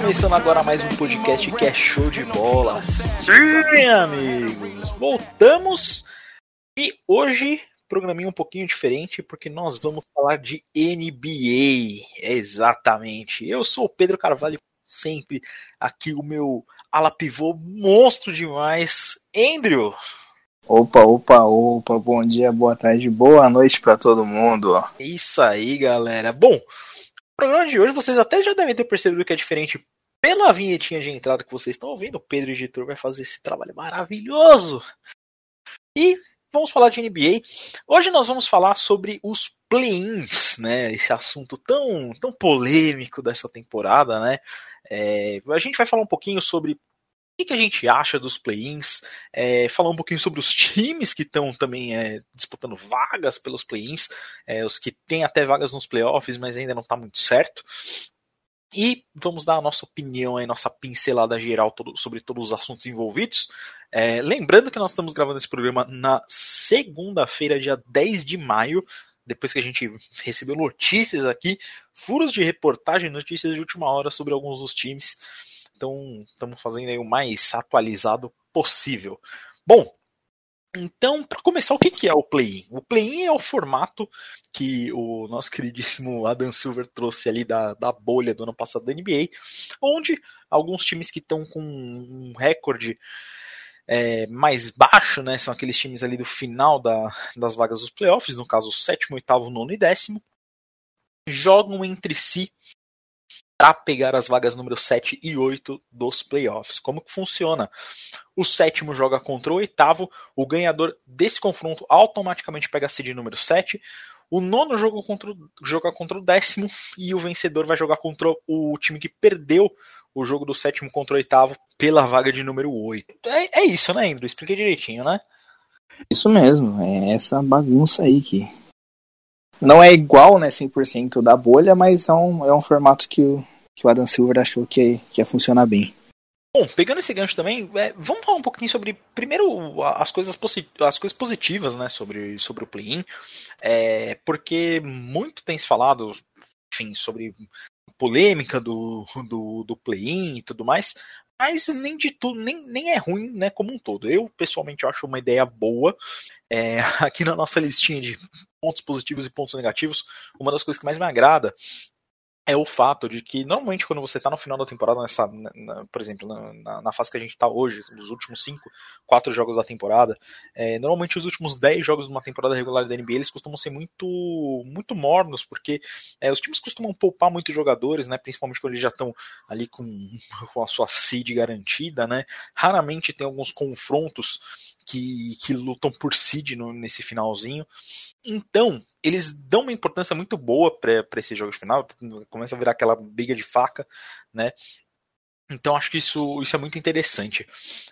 começando agora mais um podcast que é show de bola. Sim, amigos! Voltamos e hoje programinha um pouquinho diferente porque nós vamos falar de NBA. Exatamente. Eu sou o Pedro Carvalho, sempre aqui o meu ala pivô monstro demais, Andrew. Opa, opa, opa, bom dia, boa tarde, boa noite para todo mundo. Isso aí, galera. Bom, o programa de hoje vocês até já devem ter percebido que é diferente pela vinhetinha de entrada que vocês estão ouvindo. O Pedro Editor vai fazer esse trabalho maravilhoso. E vamos falar de NBA. Hoje nós vamos falar sobre os play-ins, né? Esse assunto tão, tão polêmico dessa temporada, né? É, a gente vai falar um pouquinho sobre o que a gente acha dos play-ins, é, falar um pouquinho sobre os times que estão também é, disputando vagas pelos play-ins, é, os que têm até vagas nos playoffs, mas ainda não está muito certo. E vamos dar a nossa opinião, a nossa pincelada geral todo, sobre todos os assuntos envolvidos. É, lembrando que nós estamos gravando esse programa na segunda-feira, dia 10 de maio, depois que a gente recebeu notícias aqui, furos de reportagem, notícias de última hora sobre alguns dos times. Então, estamos fazendo aí o mais atualizado possível. Bom, então, para começar, o que é o play-in? O play-in é o formato que o nosso queridíssimo Adam Silver trouxe ali da, da bolha do ano passado da NBA, onde alguns times que estão com um recorde é, mais baixo, né, são aqueles times ali do final da, das vagas dos playoffs, no caso, sétimo, oitavo, nono e décimo, jogam entre si para pegar as vagas número 7 e 8 dos playoffs. Como que funciona? O sétimo joga contra o oitavo, o ganhador desse confronto automaticamente pega a seed número 7. O nono joga contra, joga contra o décimo e o vencedor vai jogar contra o time que perdeu o jogo do sétimo contra o oitavo pela vaga de número 8. É, é isso, né, Andrew? Expliquei direitinho, né? Isso mesmo, é essa bagunça aí que não é igual, né, 100% da bolha, mas é um, é um formato que o, que o Adam Silver achou que, que ia funcionar bem. Bom, pegando esse gancho também, é, vamos falar um pouquinho sobre, primeiro, as coisas, as coisas positivas, né, sobre, sobre o play-in, é, porque muito tem se falado, enfim, sobre polêmica do, do, do play-in e tudo mais, mas nem de tudo, nem, nem é ruim, né, como um todo. Eu, pessoalmente, acho uma ideia boa. É, aqui na nossa listinha de pontos positivos e pontos negativos, uma das coisas que mais me agrada é o fato de que normalmente quando você está no final da temporada, nessa, na, por exemplo, na, na, fase que a gente está hoje, os últimos 5, 4 jogos da temporada, é, normalmente os últimos 10 jogos de uma temporada regular da NBA eles costumam ser muito muito mornos, porque é, os times costumam poupar muitos jogadores, né, principalmente quando eles já estão ali com, com a sua seed garantida, né, raramente tem alguns confrontos que, que lutam por no, nesse finalzinho. Então, eles dão uma importância muito boa para esse jogo de final, começa a virar aquela briga de faca, né? Então acho que isso, isso é muito interessante.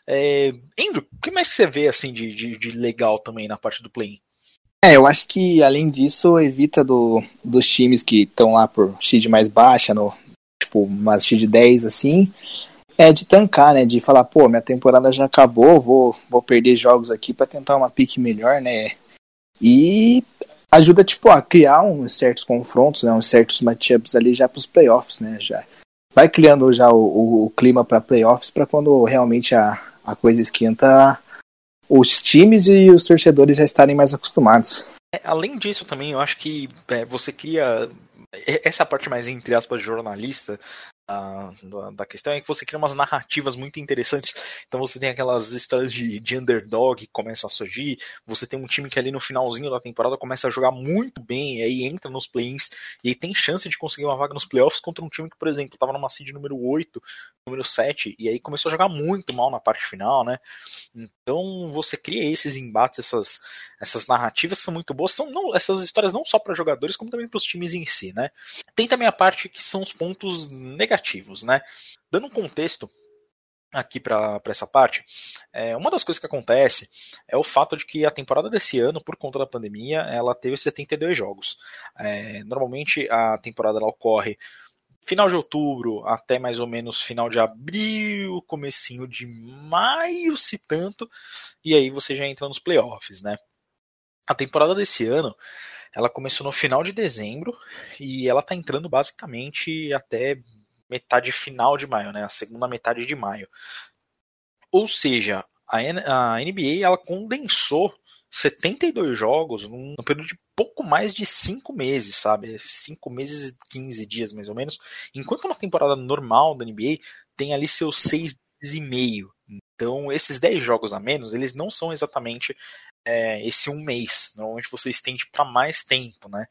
É, o que mais você vê assim de, de, de legal também na parte do play-in? É, eu acho que além disso evita do, dos times que estão lá por seed mais baixa, no, tipo uma seed 10 assim, é de tancar, né? De falar, pô, minha temporada já acabou, vou, vou perder jogos aqui para tentar uma pique melhor, né? E ajuda tipo a criar uns certos confrontos, né, uns certos matchups ali já para os playoffs, né, já vai criando já o, o, o clima para playoffs para quando realmente a, a coisa esquenta, os times e os torcedores já estarem mais acostumados. É, além disso também, eu acho que é, você cria essa parte mais entre aspas jornalista da, da questão é que você cria umas narrativas muito interessantes. Então você tem aquelas histórias de, de underdog que começam a surgir. Você tem um time que ali no finalzinho da temporada começa a jogar muito bem, e aí entra nos play-ins e aí tem chance de conseguir uma vaga nos playoffs contra um time que, por exemplo, estava numa seed número 8, número 7, e aí começou a jogar muito mal na parte final, né? Então você cria esses embates, essas, essas narrativas são muito boas. São não, essas histórias não só para jogadores, como também para os times em si, né? Tem também a parte que são os pontos negativos né? Dando um contexto aqui para essa parte, é, uma das coisas que acontece é o fato de que a temporada desse ano, por conta da pandemia, ela teve 72 jogos. É, normalmente a temporada ela ocorre final de outubro até mais ou menos final de abril, comecinho de maio, se tanto, e aí você já entra nos playoffs, né? A temporada desse ano, ela começou no final de dezembro e ela tá entrando basicamente até metade final de maio, né? A segunda metade de maio. Ou seja, a, NBA ela condensou 72 jogos num, período de pouco mais de 5 meses, sabe? 5 meses e 15 dias, mais ou menos. Enquanto uma temporada normal da NBA tem ali seus 6 meses e meio. Então, esses 10 jogos a menos, eles não são exatamente é, esse um mês. Normalmente você estende para mais tempo, né?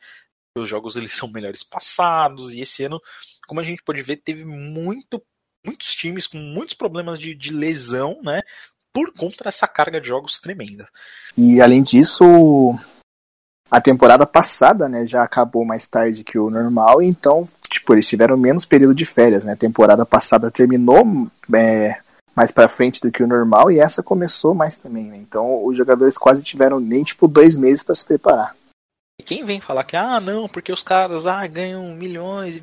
Os jogos eles são melhores passados e esse ano, como a gente pode ver, teve muito, muitos times com muitos problemas de, de lesão, né? Por conta dessa carga de jogos tremenda. E além disso, a temporada passada, né, já acabou mais tarde que o normal, então, tipo, eles tiveram menos período de férias, né? A temporada passada terminou é, mais para frente do que o normal e essa começou mais também, né? Então os jogadores quase tiveram nem tipo dois meses para se preparar. E quem vem falar que, ah, não, porque os caras ah, ganham milhões,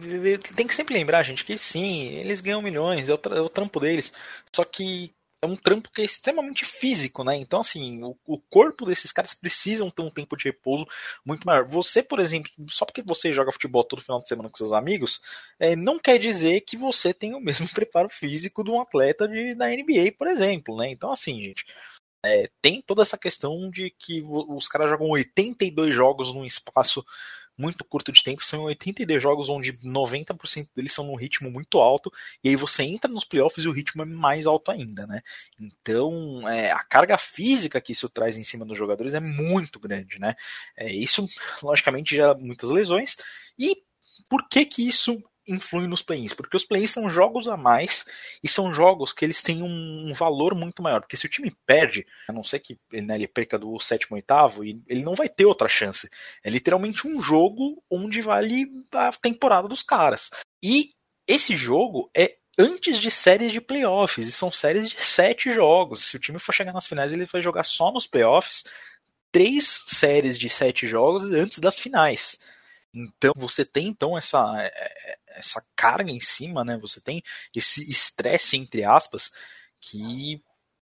tem que sempre lembrar, gente, que sim, eles ganham milhões, é o, é o trampo deles. Só que é um trampo que é extremamente físico, né? Então, assim, o, o, corpo desses caras precisam ter um tempo de repouso muito maior. Você, por exemplo, só porque você joga futebol todo final de semana com seus amigos, é, não quer dizer que você tem o mesmo preparo físico de um atleta de, da NBA, por exemplo, né? Então, assim, gente, é, tem toda essa questão de que os caras jogam 82 jogos num espaço muito curto de tempo, são 82 jogos onde 90% deles são num ritmo muito alto, e aí você entra nos playoffs e o ritmo é mais alto ainda, né? Então, é, a carga física que isso traz em cima dos jogadores é muito grande, né? É, isso, logicamente, gera muitas lesões, e por que que isso influem nos play-ins, porque os play-ins são jogos a mais e são jogos que eles têm um, valor muito maior, porque se o time perde, a não ser que né, ele perca do sétimo oitavo, ele não vai ter outra chance. É literalmente um jogo onde vale a temporada dos caras. E esse jogo é antes de séries de playoffs, e são séries de sete jogos. Se o time for chegar nas finais, ele vai jogar só nos playoffs três séries de sete jogos antes das finais. Então você tem então essa, é, é, essa carga em cima, né? Você tem esse estresse entre aspas que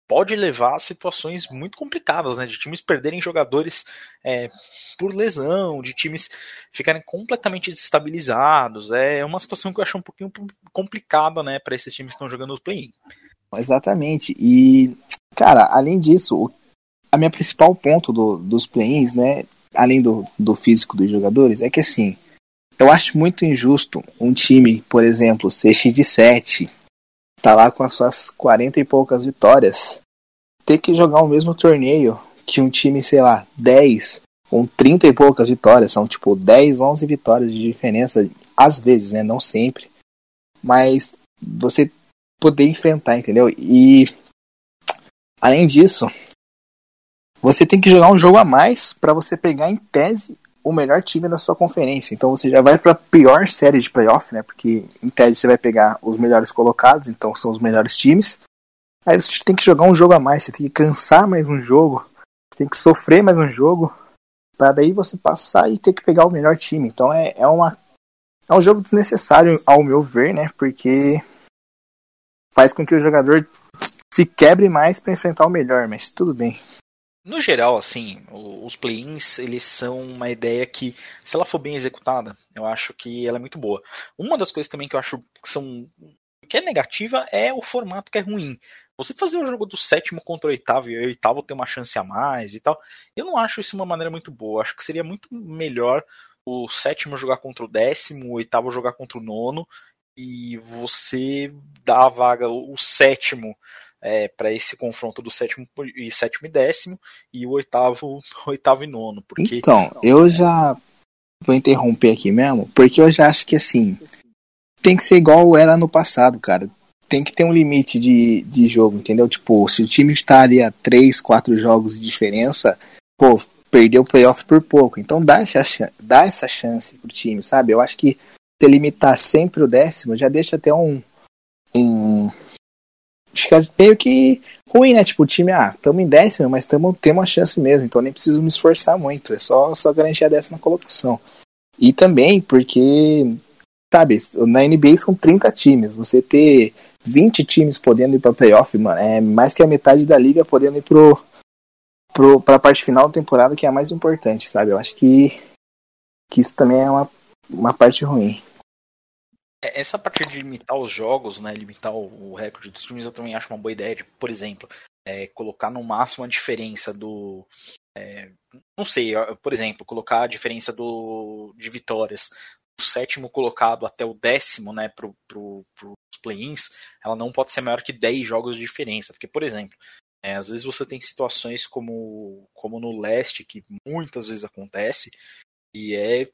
pode levar a situações muito complicadas, né? De times perderem jogadores é, por lesão, de times ficarem completamente desestabilizados. É uma situação que eu acho um pouquinho complicada, né? Para esses times que estão jogando o play-in. Exatamente. E, cara, além disso, a minha principal ponto do, dos play-ins, né? Além do, do físico dos jogadores, é que assim, eu acho muito injusto um time, por exemplo, ser X de 7, tá lá com as suas 40 e poucas vitórias, ter que jogar o mesmo torneio que um time, sei lá, 10 com 30 e poucas vitórias, são tipo 10, 11 vitórias de diferença, às vezes, né, não sempre. Mas você poder enfrentar, entendeu? E além disso, você tem que jogar um jogo a mais para você pegar em tese o melhor time da sua conferência. Então você já vai para a pior série de playoff, né? Porque em tese você vai pegar os melhores colocados, então são os melhores times. Aí você tem que jogar um jogo a mais, você tem que cansar mais um jogo, você tem que sofrer mais um jogo, para daí você passar e ter que pegar o melhor time. Então é, é uma é um jogo desnecessário ao meu ver, né? Porque faz com que o jogador se quebre mais para enfrentar o melhor, mas tudo bem. No geral, assim, os play-ins, eles são uma ideia que, se ela for bem executada, eu acho que ela é muito boa. Uma das coisas também que eu acho que são que é negativa é o formato que é ruim. Você fazer o jogo do sétimo contra o oitavo e o oitavo ter uma chance a mais e tal, eu não acho isso uma maneira muito boa. Acho que seria muito melhor o sétimo jogar contra o décimo, o oitavo jogar contra o nono e você dar a vaga, o sétimo é, para esse confronto do sétimo e sétimo e décimo e o oitavo, oitavo e nono. Porque... Então, eu já vou interromper aqui mesmo, porque eu já acho que assim tem que ser igual era no passado, cara. Tem que ter um limite de, de jogo, entendeu? Tipo, se o time está ali a 3, 4 jogos de diferença, pô, perdeu o playoff por pouco. Então dá essa, dá essa chance pro time, sabe? Eu acho que se limitar sempre o décimo já deixa até um, um, fica meio que ruim, né? Tipo, o time, ah, estamos em décimo, mas tamo, temos uma chance mesmo, então nem preciso me esforçar muito, é só, só garantir a décima colocação. E também porque, sabe, na NBA são 30 times, você ter 20 times podendo ir pra playoff, mano, é mais que a metade da liga podendo ir pro, pro, pra parte final da temporada, que é a mais importante, sabe? Eu acho que, que isso também é uma, uma parte ruim. É, essa parte de limitar os jogos, né, limitar o recorde dos times, eu também acho uma boa ideia. De, por exemplo, é, colocar no máximo a diferença do. É, não sei, por exemplo, colocar a diferença do, de vitórias do sétimo colocado até o décimo, né, para pro, os play-ins, ela não pode ser maior que 10 jogos de diferença. Porque, por exemplo, é, às vezes você tem situações como, como no leste, que muitas vezes acontece, e é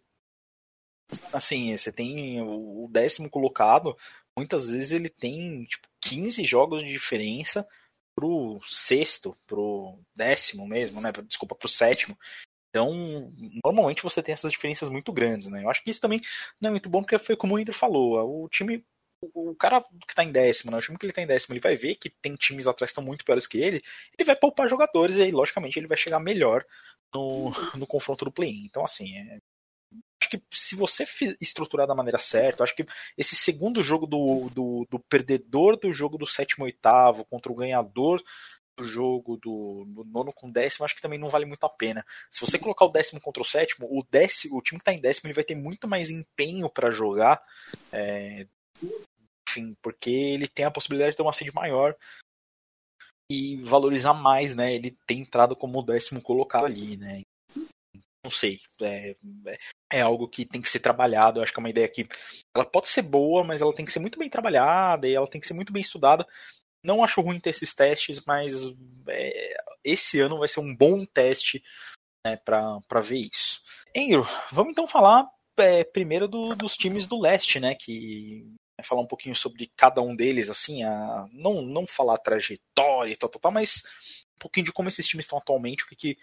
assim, você tem o décimo colocado, muitas vezes ele tem tipo 15 jogos de diferença pro sexto, pro décimo mesmo, né? Desculpa, pro sétimo. Então, normalmente você tem essas diferenças muito grandes, né? Eu acho que isso também não é muito bom, porque foi como o Inter falou, o time, o cara que tá em décimo, né? O time que ele tá em décimo, ele vai ver que tem times atrás que estão muito piores que ele, ele vai poupar jogadores e aí, logicamente, ele vai chegar melhor no, no confronto do play-in. Então, assim, é, acho que se você estruturar da maneira certa, acho que esse segundo jogo do, do, do perdedor do jogo do sétimo oitavo contra o ganhador do jogo do, do, nono com décimo, acho que também não vale muito a pena. Se você colocar o décimo contra o sétimo, o décimo, o time que está em décimo ele vai ter muito mais empenho para jogar. É, enfim, porque ele tem a possibilidade de ter uma seed maior e valorizar mais, né? Ele tem entrado como o décimo colocado ali, né? Não sei. É, é algo que tem que ser trabalhado. Eu acho que é uma ideia que ela pode ser boa, mas ela tem que ser muito bem trabalhada e ela tem que ser muito bem estudada. Não acho ruim ter esses testes, mas é, esse ano vai ser um bom teste né, para ver isso. Andrew, vamos então falar é, primeiro do, dos times do leste, né? Que é falar um pouquinho sobre cada um deles, assim, a, não, não falar trajetória e tal, tal, tal, mas um pouquinho de como esses times estão atualmente, o que, que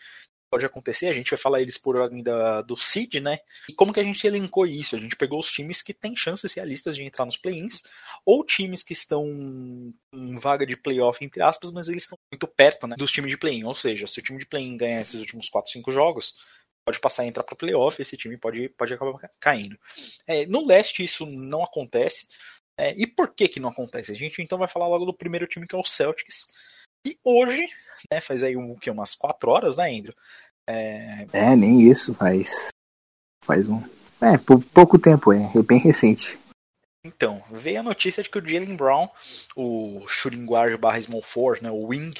pode acontecer, a gente vai falar eles por ordem da, do seed, né? E como que a gente elencou isso? A gente pegou os times que têm chances realistas de entrar nos play-ins, ou times que estão em vaga de playoff, entre aspas, mas eles estão muito perto né, dos times de play-in. Ou seja, se o time de play-in ganhar esses últimos 4, 5 jogos, pode passar a entrar para playoff, esse time pode, pode acabar caindo. É, no leste isso não acontece. É, e por que que não acontece? A gente então vai falar logo do primeiro time que é o Celtics, e hoje, né, faz aí um, que, umas quatro horas, né, Andrew? É... é, nem isso, faz. Faz um. É, pouco tempo, é, é bem recente. Então, veio a notícia de que o Jalen Brown, o shooting guard barra small forward, né, o wing,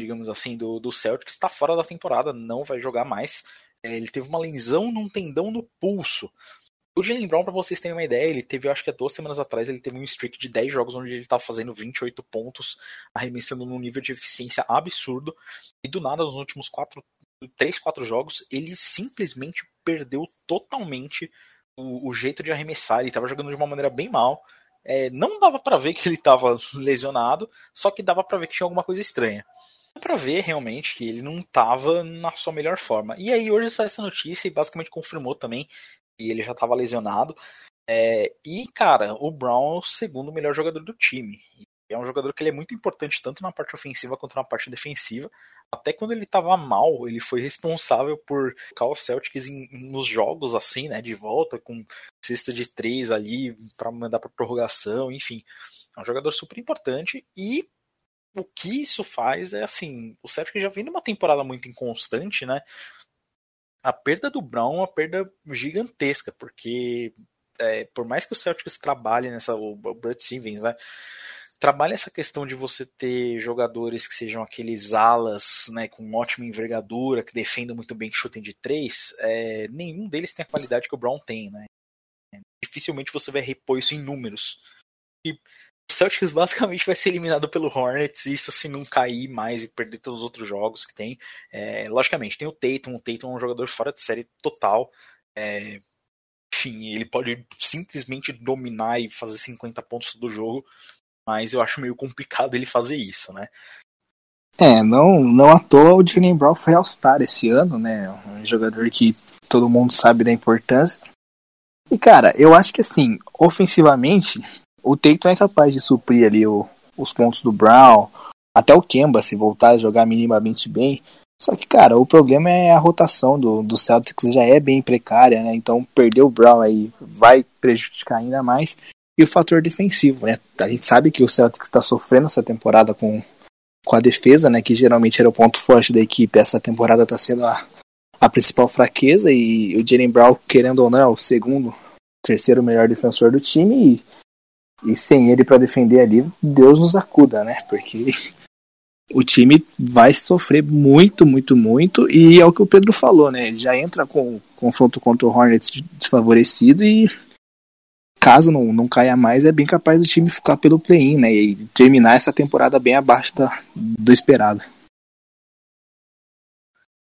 digamos assim, do, do Celtic, está fora da temporada, não vai jogar mais. É, ele teve uma lesão num tendão no pulso. O Jalen Brown, para vocês terem uma ideia, ele teve, acho que há duas semanas atrás, ele teve um streak de 10 jogos onde ele estava fazendo 28 pontos, arremessando num nível de eficiência absurdo. E do nada, nos últimos 4, 3, 4 jogos, ele simplesmente perdeu totalmente o, o jeito de arremessar. Ele estava jogando de uma maneira bem mal. É, não dava para ver que ele estava lesionado, só que dava para ver que tinha alguma coisa estranha para ver realmente que ele não estava na sua melhor forma. E aí hoje saiu essa notícia e basicamente confirmou também e ele já estava lesionado. É, e, cara, o Brown é o segundo melhor jogador do time. É um jogador que ele é muito importante tanto na parte ofensiva quanto na parte defensiva. Até quando ele estava mal, ele foi responsável por colocar o Celtics em, nos jogos assim, né, de volta com cesta de três ali para mandar para prorrogação, enfim. É um jogador super importante e o que isso faz é assim, o Celtics já vem numa temporada muito inconstante, né? A perda do Brown é uma perda gigantesca, porque é, por mais que o Celtics trabalhe nessa, o Brett Stevens, né, trabalha essa questão de você ter jogadores que sejam aqueles alas, né, com ótima envergadura, que defendam muito bem, que chutem de três, é, nenhum deles tem a qualidade que o Brown tem, né. Dificilmente você vai repor isso em números. E o Celtics basicamente vai ser eliminado pelo Hornets, isso se não cair mais e perder todos os outros jogos que tem. É, logicamente, tem o Tatum, o Tatum é um jogador fora de série total. É, enfim, ele pode simplesmente dominar e fazer 50 pontos do jogo, mas eu acho meio complicado ele fazer isso, né? É, não, não à toa o Jalen Brown foi All-Star esse ano, né? Um jogador que todo mundo sabe da importância. E cara, eu acho que assim, ofensivamente, o Tatum é capaz de suprir ali o, os pontos do Brown, até o Kemba se voltar a jogar minimamente bem. Só que, cara, o problema é a rotação do, do Celtics já é bem precária, né? Então perder o Brown aí vai prejudicar ainda mais. E o fator defensivo, né? A gente sabe que o Celtics está sofrendo essa temporada com, com a defesa, né? Que geralmente era o ponto forte da equipe. Essa temporada está sendo a, a principal fraqueza. E o Jalen Brown, querendo ou não, é o segundo, terceiro melhor defensor do time. E E sem ele para defender ali, Deus nos acuda, né? Porque o time vai sofrer muito, muito, muito. E é o que o Pedro falou, né? Já entra com confronto contra o Hornets desfavorecido e caso não, não caia mais, é bem capaz do time ficar pelo play-in, né? E terminar essa temporada bem abaixo da, do esperado.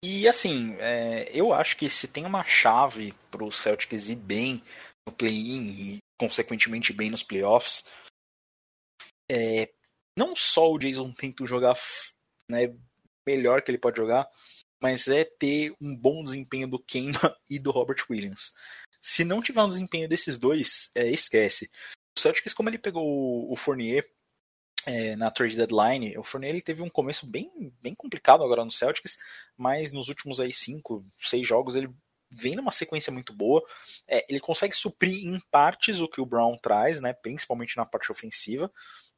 E assim, é, eu acho que se tem uma chave para o Celtics ir bem no play-in consequentemente bem nos playoffs, é, não só o Jason tenta jogar né, melhor que ele pode jogar, mas é ter um bom desempenho do Kemba e do Robert Williams. Se não tiver um desempenho desses dois, é, esquece. O Celtics, como ele pegou o Fournier é, na trade deadline, o Fournier ele teve um começo bem, bem complicado agora no Celtics, mas nos últimos aí cinco, seis jogos ele vem numa sequência muito boa. É, ele consegue suprir em partes o que o Brown traz, né, principalmente na parte ofensiva,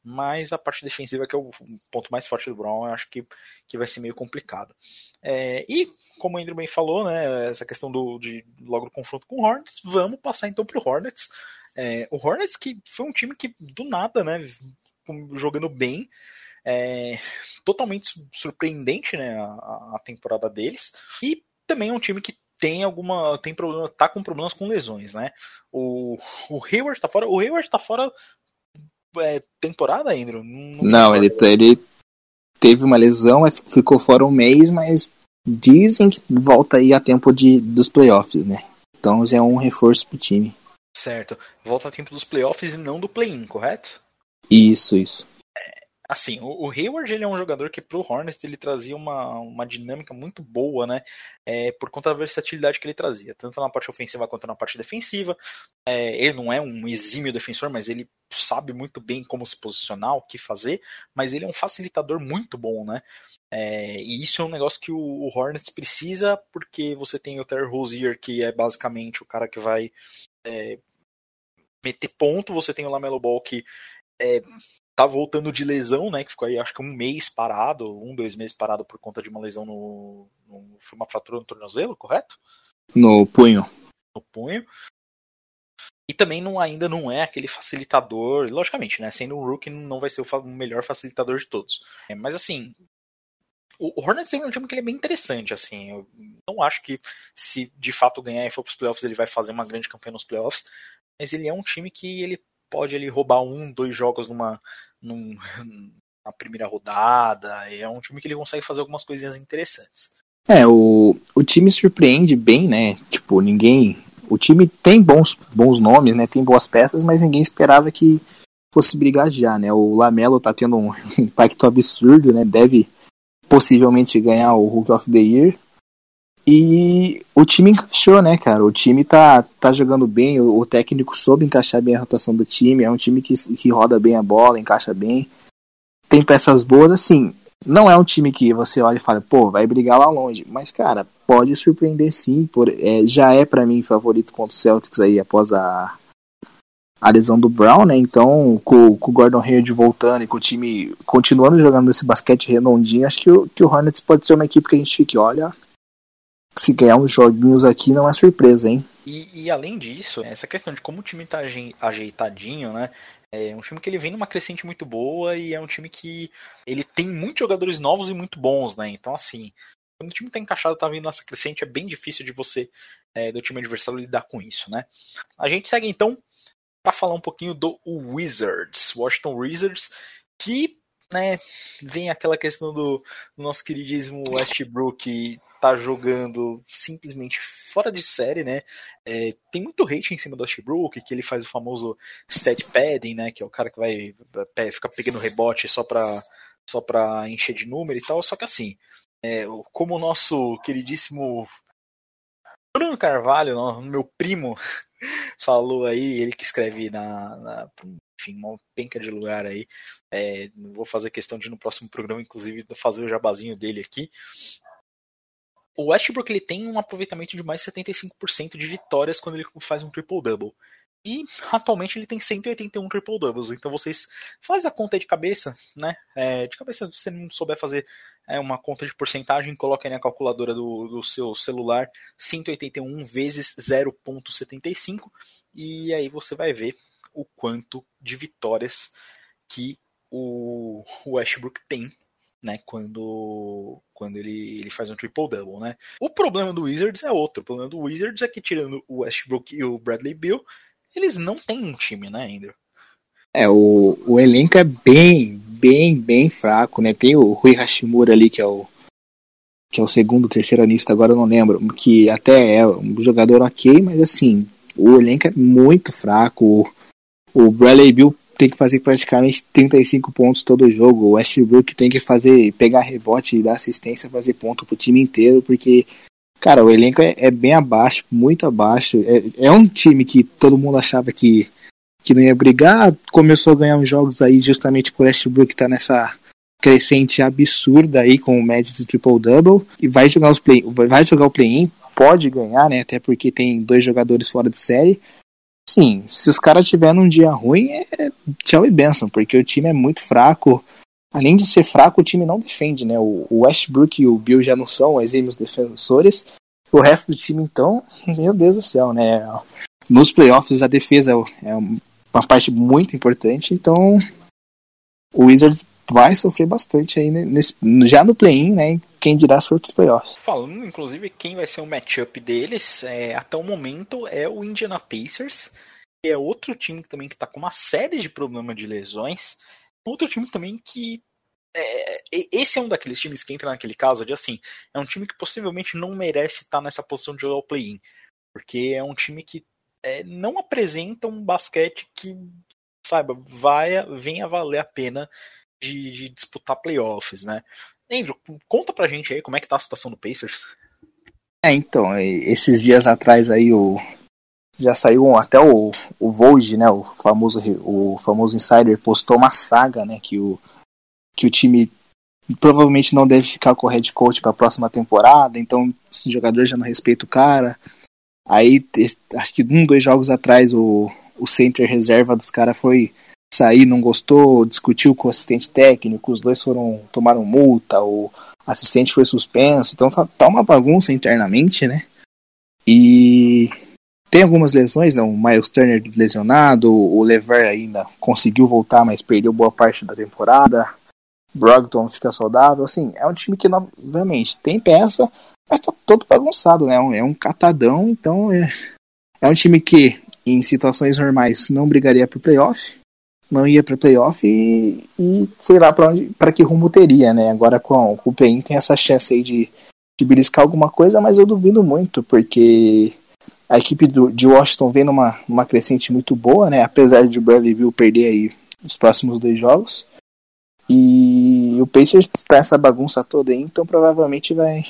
mas a parte defensiva, que é o ponto mais forte do Brown, eu acho que, que vai ser meio complicado. É, e, como o Andrew bem falou, né, essa questão do, de logo do confronto com o Hornets, vamos passar então para o Hornets. É, o Hornets que foi um time que do nada, né, jogando bem, é, totalmente surpreendente né, a, a, temporada deles, e também é um time que tem alguma tem problema tá com problemas com lesões né o, o Hayward tá fora o Hayward tá fora é, temporada, Andrew? Não, não ele, ele teve uma lesão, ficou fora um mês, mas dizem que volta aí a tempo de, dos playoffs, né? Então já é um reforço pro time. Certo. Volta a tempo dos playoffs e não do play-in, correto? Isso, isso assim, o, o Hayward ele é um jogador que pro Hornets ele trazia uma, uma dinâmica muito boa, né? É, por conta da versatilidade que ele trazia, tanto na parte ofensiva quanto na parte defensiva. É, ele não é um exímio defensor, mas ele sabe muito bem como se posicionar, o que fazer, mas ele é um facilitador muito bom, né? É, e isso é um negócio que o, o, Hornets precisa, porque você tem o Terry Rozier, que é basicamente o cara que vai é, meter ponto, você tem o Lamelo Ball que é, tá voltando de lesão, né? Que ficou aí acho que um mês parado, um, dois meses parado por conta de uma lesão no. no foi uma fratura no tornozelo, correto? No punho. No punho. E também não, ainda não é aquele facilitador, logicamente, né? Sendo um rookie, não vai ser o melhor facilitador de todos. É, mas assim, o Hornets é um time que ele é bem interessante, assim. Eu não acho que se de fato ganhar e for para os playoffs ele vai fazer uma grande campanha nos playoffs, mas ele é um time que ele pode ele roubar um, dois jogos numa, num, primeira rodada. É um time que ele consegue fazer algumas coisinhas interessantes. É, o, o time surpreende bem, né? Tipo, ninguém. O time tem bons, bons nomes, né? Tem boas peças, mas ninguém esperava que fosse brigar já, né? O Lamelo tá tendo um impacto absurdo, né? Deve possivelmente ganhar o Hulk of the Year. E o time encaixou, né, cara? O time tá, tá jogando bem, o, o, técnico soube encaixar bem a rotação do time, é um time que, que roda bem a bola, encaixa bem. Tem peças boas, assim. Não é um time que você olha e fala, pô, vai brigar lá longe. Mas, cara, pode surpreender sim. Por, é, já é para mim favorito contra o Celtics aí após a, a lesão do Brown, né? Então, com, com o Gordon Hayward voltando e com o time continuando jogando esse basquete redondinho, acho que o, que o Hornets pode ser uma equipe que a gente fique, olha, se ganhar uns joguinhos aqui não é surpresa, hein? E, e, além disso, essa questão de como o time tá ajeitadinho, né? É um time que ele vem numa crescente muito boa e é um time que ele tem muitos jogadores novos e muito bons, né? Então, assim, quando o time tá encaixado, tá vindo nessa crescente, é bem difícil de você, é, do time adversário, lidar com isso, né? A gente segue então para falar um pouquinho do Wizards, Washington Wizards, que né, vem aquela questão do, do nosso queridíssimo Westbrook tá jogando simplesmente fora de série, né? É, tem muito hate em cima do Westbrook, que ele faz o famoso stat padding, né? Que é o cara que vai ficar pegando rebote só pra, só pra encher de número e tal. Só que assim, é, como o nosso queridíssimo Bruno Carvalho, meu primo, falou aí, ele que escreve na, na enfim, uma penca de lugar aí. É, vou fazer questão de no próximo programa, inclusive, fazer o jabazinho dele aqui o Westbrook ele tem um aproveitamento de mais de 75% de vitórias quando ele faz um triple-double. E atualmente ele tem 181 triple doubles. Então vocês fazem a conta de cabeça, né? É, de cabeça, se você não souber fazer é, uma conta de porcentagem, coloca aí na calculadora do, do seu celular 181 vezes 0.75 e aí você vai ver o quanto de vitórias que o Westbrook tem né, quando, quando ele, ele faz um triple-double, né. O problema do Wizards é outro. O problema do Wizards é que, tirando o Westbrook e o Bradley Bill, eles não têm um time, né, Andrew? É, o, o elenco é bem, bem, bem fraco, né? Tem o Rui Hashimura ali, que é o que é o segundo, terceiro anista, agora eu não lembro, que até é um jogador ok, mas assim, o elenco é muito fraco. O, o Bradley Bill tem que fazer praticamente 35 pontos todo jogo. O Westbrook tem que fazer, pegar rebote e dar assistência, fazer ponto pro time inteiro, porque, cara, o elenco é, é bem abaixo, muito abaixo. É, é, um time que todo mundo achava que, que não ia brigar, começou a ganhar uns jogos aí justamente por Westbrook tá nessa crescente absurda aí com o Magic triple double e vai jogar os play, vai jogar o play-in, pode ganhar, né? Até porque tem dois jogadores fora de série. Sim, se os caras tiverem um dia ruim, é tchau e benção, porque o time é muito fraco. Além de ser fraco, o time não defende, né? O Westbrook e o Bill já não são exímios defensores. O resto do time, então, meu Deus do céu, né? Nos playoffs, a defesa é uma parte muito importante, então o Wizards vai sofrer bastante aí nesse, já no play-in, né? Quem dirá as outros playoffs. Falando, inclusive, quem vai ser o matchup deles, é, até o momento, é o Indiana Pacers, que é outro time também que está com uma série de problemas de lesões. Outro time também que. É, esse é um daqueles times que entra naquele caso de assim, é um time que possivelmente não merece estar nessa posição de jogar o play-in. Porque é um time que é, não apresenta um basquete que, saiba, vai, venha valer a pena de, de disputar playoffs, né? Andrew, conta pra gente aí como é que tá a situação do Pacers. É, então, esses dias atrás aí o já saiu até o, o Vogue, né, o famoso o famoso insider postou uma saga, né, que o que o time provavelmente não deve ficar com o head coach para a próxima temporada, então esse jogador já não respeita o cara. Aí acho que um, dois jogos atrás o o center reserva dos caras foi sair, não gostou, discutiu com o assistente técnico, os dois foram tomaram multa, o assistente foi suspenso, então tá, tá uma bagunça internamente, né? E tem algumas lesões, não? O Miles Turner lesionado, o Lever ainda conseguiu voltar, mas perdeu boa parte da temporada. Brogdon fica saudável, assim, é um time que novamente tem peça, mas tá todo bagunçado, né? É um catadão, então é, é um time que em situações normais não brigaria pro playoff, não ia para playoff e, e sei lá para que rumo teria, né? Agora com, com o play tem essa chance aí de, de beliscar alguma coisa, mas eu duvido muito, porque a equipe do, de Washington vem numa, numa crescente muito boa, né? Apesar de o Bradley Bill perder aí os próximos dois jogos. E o Pacers tá essa bagunça toda aí, então provavelmente vai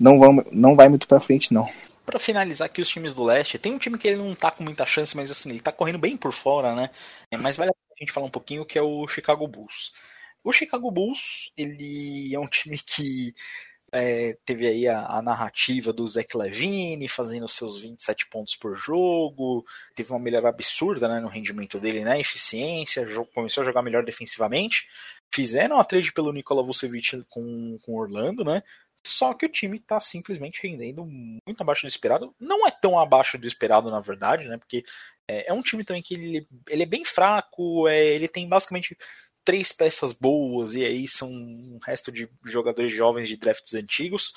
não, vão, não vai muito para frente não para finalizar aqui os times do leste, tem um time que ele não tá com muita chance, mas assim, ele tá correndo bem por fora, né? É, mas vale a gente falar um pouquinho que é o Chicago Bulls. O Chicago Bulls, ele é um time que é, teve aí a, a, narrativa do Zach Levine fazendo seus 27 pontos por jogo, teve uma melhora absurda né, no rendimento dele, né, eficiência, começou a jogar melhor defensivamente. Fizeram a trade pelo Nikola Vucevic com, com Orlando, né? Só que o time está simplesmente rendendo muito abaixo do esperado. Não é tão abaixo do esperado, na verdade, né? Porque é, é um time também que ele, ele é bem fraco, é, ele tem basicamente três peças boas, e aí são um resto de jogadores jovens de drafts antigos.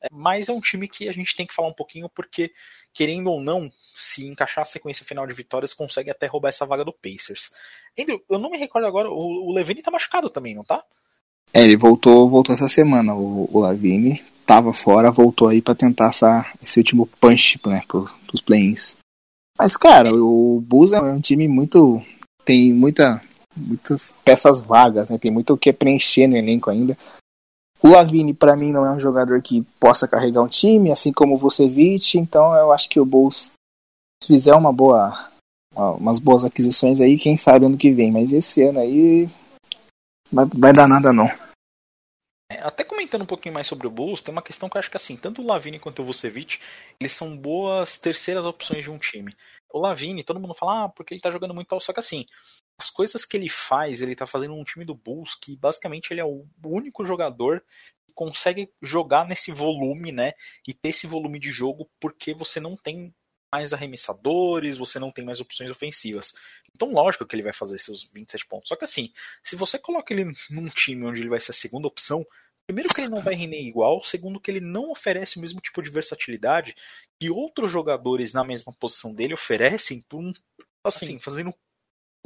É, mas é um time que a gente tem que falar um pouquinho, porque, querendo ou não, se encaixar a sequência final de vitórias, consegue até roubar essa vaga do Pacers. Andrew, eu não me recordo agora, o, o Levine tá machucado também, não tá? É, ele voltou, voltou essa semana. O, o Lavine tava fora, voltou aí para tentar essa, esse último punch, né, pro, pros play-ins. Mas, cara, o Bulls é um time muito. tem muita, muitas peças vagas, né? Tem muito o que preencher no elenco ainda. O Lavine, para mim, não é um jogador que possa carregar um time, assim como o Vucevic, então eu acho que o Bulls, se fizer uma boa, umas boas aquisições aí, quem sabe ano que vem, mas esse ano aí vai, vai dar nada não. É, até comentando um pouquinho mais sobre o Bulls, tem uma questão que eu acho que assim, tanto o Lavine quanto o Vucevic, eles são boas terceiras opções de um time. O Lavine, todo mundo fala, ah, porque ele tá jogando muito tal, só que assim, as coisas que ele faz, ele tá fazendo um time do Bulls que basicamente ele é o único jogador que consegue jogar nesse volume, né, e ter esse volume de jogo porque você não tem mais arremessadores, você não tem mais opções ofensivas. Então, lógico que ele vai fazer seus 27 pontos. Só que assim, se você coloca ele num time onde ele vai ser a segunda opção, primeiro que ele não vai render igual, segundo que ele não oferece o mesmo tipo de versatilidade que outros jogadores na mesma posição dele oferecem por um, assim, fazendo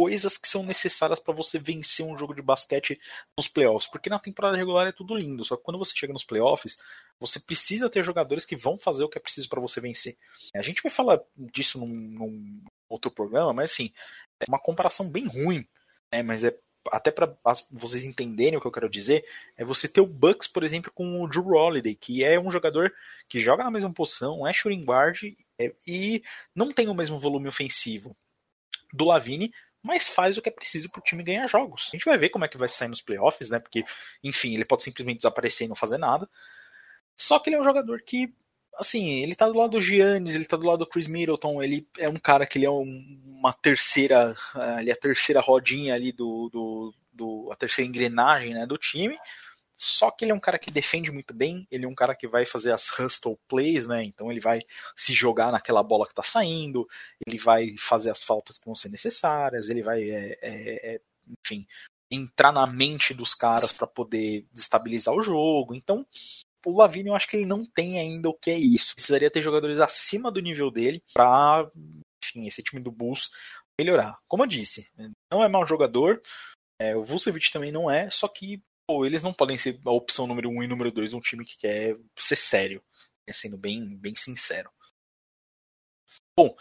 coisas que são necessárias para você vencer um jogo de basquete nos playoffs. Porque na temporada regular é tudo lindo, só que quando você chega nos playoffs, você precisa ter jogadores que vão fazer o que é preciso para você vencer. A gente vai falar disso num, num, outro programa, mas assim, é uma comparação bem ruim, né? Mas é até para vocês entenderem o que eu quero dizer, é você ter o Bucks, por exemplo, com o Drew Holiday, que é um jogador que joga na mesma posição, é shooting guard é, e não tem o mesmo volume ofensivo do Lavine, mas faz o que é preciso para o time ganhar jogos. A gente vai ver como é que vai sair nos playoffs, né? Porque, enfim, ele pode simplesmente desaparecer e não fazer nada. Só que ele é um jogador que, assim, ele tá do lado do Giannis, ele tá do lado do Chris Middleton, ele é um cara que ele é um, uma terceira, ali a terceira rodinha ali do, do, do, a terceira engrenagem, né, do time. Só que ele é um cara que defende muito bem, ele é um cara que vai fazer as hustle plays, né? Então ele vai se jogar naquela bola que tá saindo, ele vai fazer as faltas que vão ser necessárias, ele vai, é, é, é, enfim, entrar na mente dos caras para poder destabilizar o jogo. Então, o Lavine eu acho que ele não tem ainda o que é isso. Precisaria ter jogadores acima do nível dele para, enfim, esse time do Bulls melhorar. Como eu disse, não é mau jogador, é, o Vucevic também não é, só que pô, eles não podem ser a opção número um e número dois de um time que quer ser sério, né, sendo bem, bem sincero. Bom,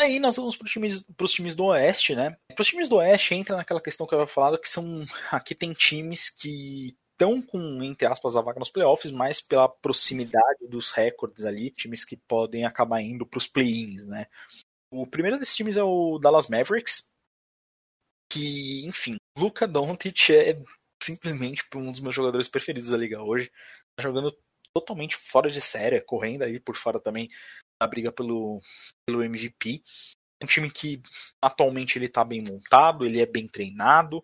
aí nós vamos para os times, times do Oeste, né? Para os times do Oeste entra naquela questão que eu havia falado, que são aqui tem times que estão com, entre aspas, a vaga nos playoffs, mas pela proximidade dos recordes ali, times que podem acabar indo para os play-ins, né? O primeiro desses times é o Dallas Mavericks, que, enfim, Luca Doncic é simplesmente um dos meus jogadores preferidos da liga hoje. Tá jogando totalmente fora de série, correndo aí por fora também na briga pelo, pelo MVP. É um time que atualmente ele tá bem montado, ele é bem treinado,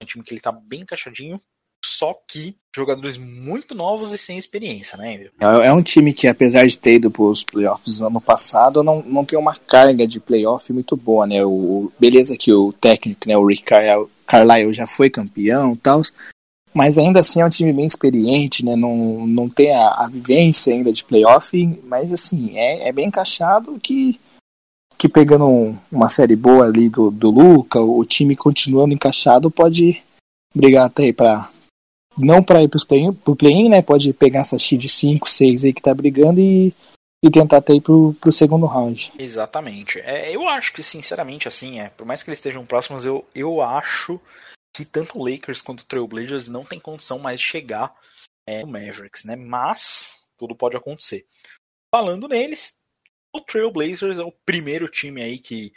é um time que ele tá bem encaixadinho, só que jogadores muito novos e sem experiência, né, Andrew? É, é um time que, apesar de ter ido para os playoffs no ano passado, não, não tem uma carga de playoff muito boa, né? O, beleza que o técnico, né, o Rick Carlisle já foi campeão tal, mas ainda assim é um time bem experiente, né? Não, não tem a, a vivência ainda de playoff, mas assim, é, é bem encaixado que, que pegando uma série boa ali do, do Luca, o time continuando encaixado pode brigar até aí para não para ir play-in, play né? Pode pegar essa X de 5, 6 aí que tá brigando e, e tentar até ir pro, pro segundo round. Exatamente. É, eu acho que, sinceramente, assim, é, por mais que eles estejam próximos, eu, eu acho que tanto o Lakers quanto o Trailblazers não tem condição mais de chegar é, no Mavericks, né? Mas tudo pode acontecer. Falando neles, o Trailblazers é o primeiro time aí que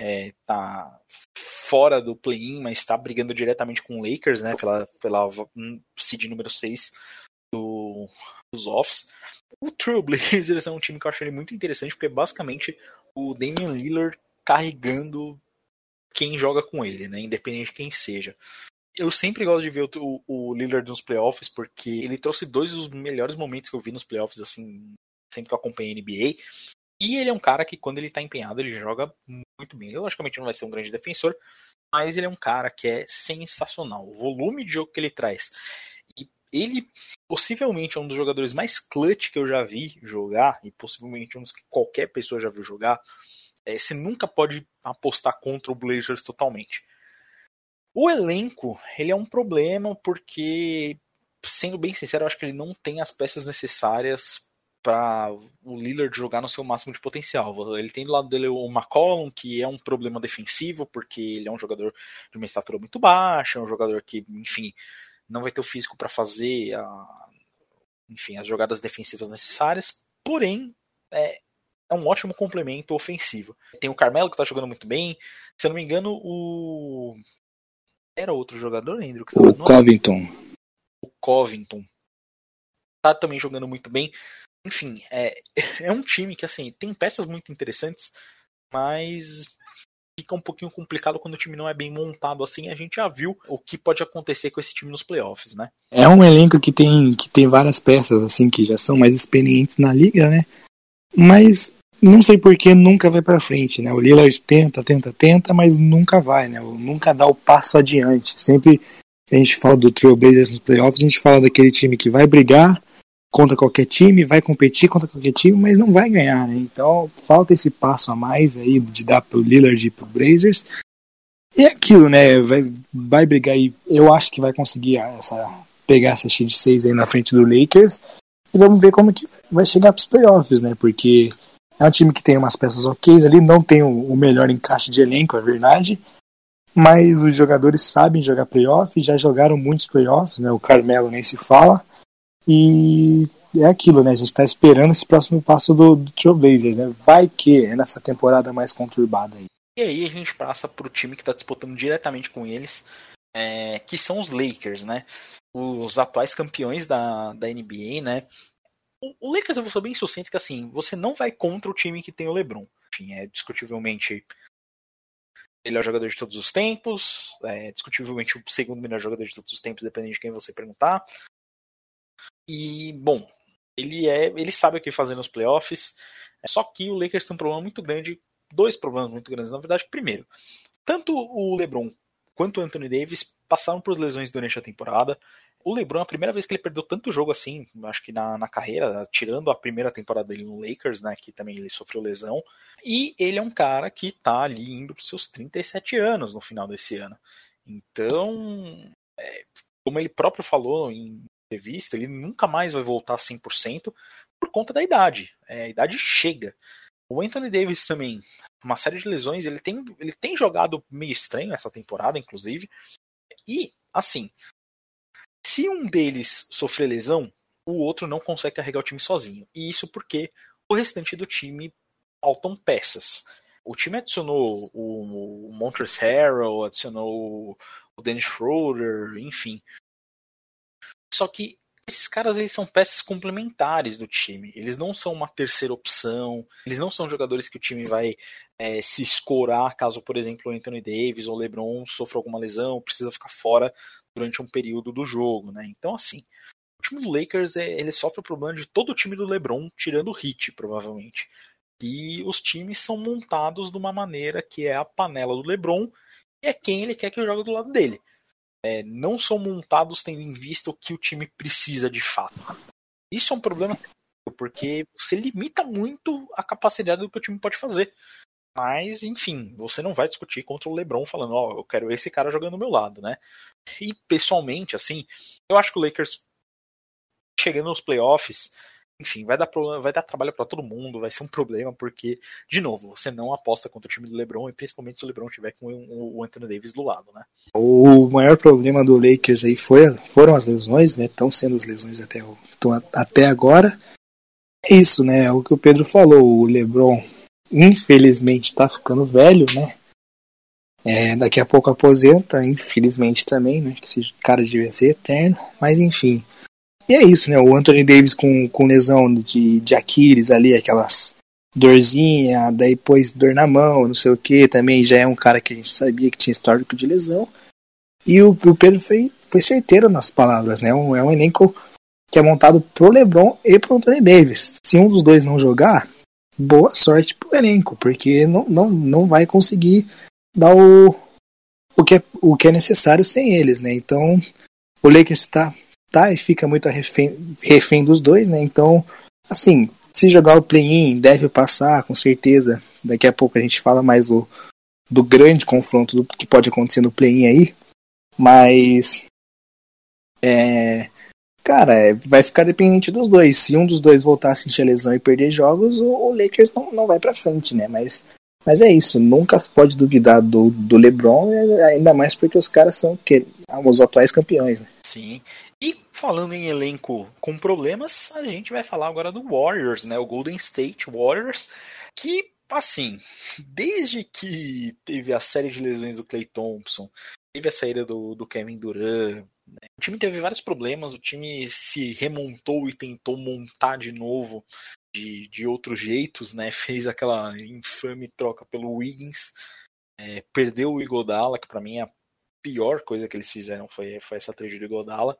é, tá fora do play-in, mas está brigando diretamente com o Lakers, né, pela, pela seed número 6 do, dos offs. O Trailblazers é um time que eu acho ele muito interessante, porque basicamente o Damian Lillard carregando quem joga com ele, né, independente de quem seja. Eu sempre gosto de ver o, o Lillard nos playoffs, porque ele trouxe dois dos melhores momentos que eu vi nos playoffs, assim, sempre que eu acompanhei a NBA, e ele é um cara que, quando ele tá empenhado, ele joga muito bem. Ele, logicamente, não vai ser um grande defensor, mas ele é um cara que é sensacional. O volume de jogo que ele traz. E ele, possivelmente, é um dos jogadores mais clutch que eu já vi jogar, e possivelmente um dos que qualquer pessoa já viu jogar. É, você nunca pode apostar contra o Blazers totalmente. O elenco, ele é um problema porque, sendo bem sincero, eu acho que ele não tem as peças necessárias para o Lillard jogar no seu máximo de potencial. Ele tem do lado dele o McCollum, que é um problema defensivo, porque ele é um jogador de uma estatura muito baixa, é um jogador que, enfim, não vai ter o físico para fazer a, enfim, as jogadas defensivas necessárias, porém, é, é um ótimo complemento ofensivo. Tem o Carmelo que está jogando muito bem. Se eu não me engano, o. Era outro jogador, Andrew? Que o Covington. O Covington. Tá também jogando muito bem enfim, é, é um time que assim tem peças muito interessantes, mas fica um pouquinho complicado quando o time não é bem montado assim. A gente já viu o que pode acontecer com esse time nos playoffs, né? É um elenco que tem, que tem várias peças assim que já são mais experientes na liga, né? Mas não sei por que nunca vai para frente, né? O Lillard tenta, tenta, tenta, mas nunca vai, né? Nunca dá o passo adiante. Sempre a gente fala do Trailblazers nos playoffs, a gente fala daquele time que vai brigar contra qualquer time, vai competir contra qualquer time, mas não vai ganhar, né? Então falta esse passo a mais aí de dar pro Lillard e pro Blazers. E é aquilo, né? Vai, vai brigar aí. Eu acho que vai conseguir essa, pegar essa de 6 aí na frente do Lakers. E vamos ver como que vai chegar pros playoffs, né? Porque é um time que tem umas peças ok ali, não tem o, o melhor encaixe de elenco, é verdade. Mas os jogadores sabem jogar playoff, já jogaram muitos playoffs, né? O Carmelo nem se fala. E é aquilo, né? A gente está esperando esse próximo passo do, do Trailblazers, né? Vai que é nessa temporada mais conturbada aí. E aí a gente passa para o time que está disputando diretamente com eles, é, que são os Lakers, né? Os atuais campeões da, da NBA, né? O, o Lakers, eu vou ser bem sucinto, que assim, você não vai contra o time que tem o LeBron. Enfim, é discutivelmente melhor jogador de todos os tempos, é discutivelmente o segundo melhor jogador de todos os tempos, dependendo de quem você perguntar. E, bom, ele é, ele sabe o que fazer nos playoffs. Só que o Lakers tem um problema muito grande, dois problemas muito grandes, na verdade. Primeiro, tanto o LeBron quanto o Anthony Davis passaram por lesões durante a temporada. O LeBron, a primeira vez que ele perdeu tanto jogo assim, acho que na, na carreira, tirando a primeira temporada dele no Lakers, né, que também ele sofreu lesão. E ele é um cara que tá ali indo para seus 37 anos no final desse ano. Então, é, como ele próprio falou em entrevista, ele nunca mais vai voltar 100% por conta da idade. É, a idade chega. O Anthony Davis também, uma série de lesões, ele tem, ele tem jogado meio estranho essa temporada, inclusive. E, assim, se um deles sofrer lesão, o outro não consegue carregar o time sozinho. E isso porque o restante do time faltam peças. O time adicionou o Montrezl Harrell, adicionou o Dennis Schroeder, enfim. Só que esses caras eles são peças complementares do time. Eles não são uma terceira opção. Eles não são jogadores que o time vai é, se escorar caso, por exemplo, o Anthony Davis ou o LeBron sofra alguma lesão, precisa ficar fora durante um período do jogo, né? Então, assim, o time do Lakers é, ele sofre o problema de todo o time do LeBron, tirando o Heat, provavelmente. E os times são montados de uma maneira que é a panela do LeBron e é quem ele quer que jogue do lado dele é, não são montados tendo em vista o que o time precisa de fato. Isso é um problema porque você limita muito a capacidade do que o time pode fazer. Mas, enfim, você não vai discutir contra o LeBron falando, ó, oh, eu quero esse cara jogando do meu lado, né? E pessoalmente, assim, eu acho que o Lakers chegando nos playoffs, enfim, vai dar problema, vai dar trabalho para todo mundo, vai ser um problema, porque, de novo, você não aposta contra o time do LeBron, e principalmente se o LeBron tiver com o Anthony Davis do lado, né? O maior problema do Lakers aí foi, foram as lesões, né? Estão sendo as lesões até, até agora. É isso, né? É o que o Pedro falou, o LeBron, infelizmente, tá ficando velho, né? É, daqui a pouco aposenta, infelizmente também, né? Que esse cara devia ser eterno, mas enfim. E é isso, né? O Anthony Davis com, com lesão de, de Aquiles ali, aquelas dorzinha, daí depois dor na mão, não sei o que, também já é um cara que a gente sabia que tinha histórico de lesão. E o, o Pedro foi, foi certeiro nas palavras, né? Um, é um elenco que é montado pro LeBron e pro Anthony Davis. Se um dos dois não jogar, boa sorte pro elenco, porque não, não, não vai conseguir dar o, o, que é, o que é necessário sem eles, né? Então, o Lakers está tá e fica muito refém, refém dos dois, né? Então, assim, se jogar o play-in, deve passar, com certeza. Daqui a pouco a gente fala mais do, do grande confronto do que pode acontecer no play-in aí. Mas. É. Cara, é, vai ficar dependente dos dois. Se um dos dois voltar a sentir a lesão e perder jogos, o, Lakers não, não vai pra frente, né? Mas, mas é isso. Nunca se pode duvidar do, do LeBron, ainda mais porque os caras são que, os atuais campeões, né? Sim. E falando em elenco com problemas, a gente vai falar agora do Warriors, né? O Golden State Warriors, que assim, desde que teve a série de lesões do Clay Thompson, teve a saída do, do Kevin Durant, né? o time teve vários problemas, o time se remontou e tentou montar de novo de, de outros jeitos, né? Fez aquela infame troca pelo Wiggins, é, perdeu o Igodala, que para mim é a pior coisa que eles fizeram foi, foi essa trade de Godala.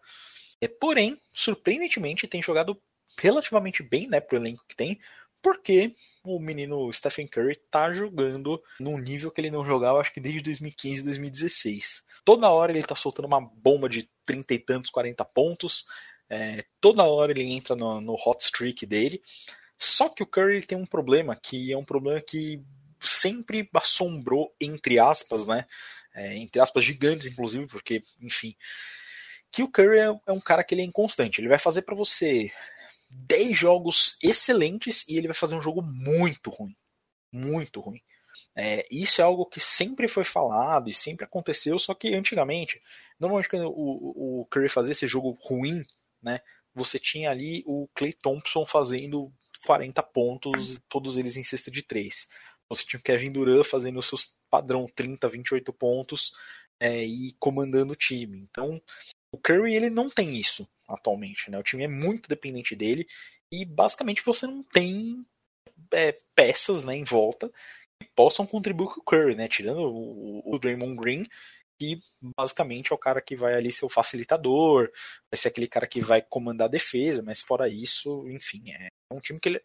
É, porém, surpreendentemente, tem jogado relativamente bem, né, pro elenco que tem. porque o menino Stephen Curry tá jogando num nível que ele não jogava, acho que desde 2015, 2016. Toda hora ele tá soltando uma bomba de 30 e tantos, 40 pontos. É, toda hora ele entra no, no, hot streak dele. Só que o Curry tem um problema, que é um problema que sempre assombrou, entre aspas, né? É, entre aspas gigantes, inclusive, porque, enfim. Que o Curry é, é um cara que ele é inconstante. Ele vai fazer para você 10 jogos excelentes e ele vai fazer um jogo muito ruim. Muito ruim. É, isso é algo que sempre foi falado e sempre aconteceu, só que antigamente, normalmente quando o, o Curry fazia esse jogo ruim, né, você tinha ali o Clay Thompson fazendo 40 pontos, todos eles em cesta de 3. Você tinha o Kevin Durant fazendo o seu padrão 30, 28 pontos é, e comandando o time. Então, o Curry ele não tem isso atualmente, né? O time é muito dependente dele e basicamente você não tem é, peças né, em volta que possam contribuir com o Curry, né? Tirando o, o Draymond Green, que basicamente é o cara que vai ali ser o facilitador, vai ser aquele cara que vai comandar a defesa, mas fora isso, enfim, é um time que ele,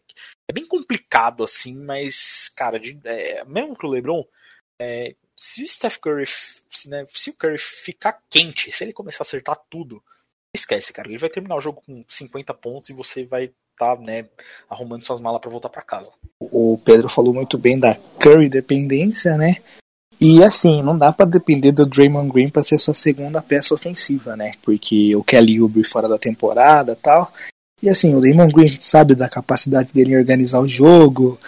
é bem complicado assim, mas, cara, de, é, mesmo pro LeBron, é, se o Steph Curry, se, né, se o Curry ficar quente, se ele começar a acertar tudo, esquece, cara. Ele vai terminar o jogo com 50 pontos e você vai tá, né, arrumando suas malas para voltar para casa. O Pedro falou muito bem da Curry dependência, né? E assim, não dá para depender do Draymond Green para ser sua segunda peça ofensiva, né? Porque o Kelly Oubre fora da temporada, tal. E assim, o Draymond Green sabe da capacidade dele em organizar o jogo,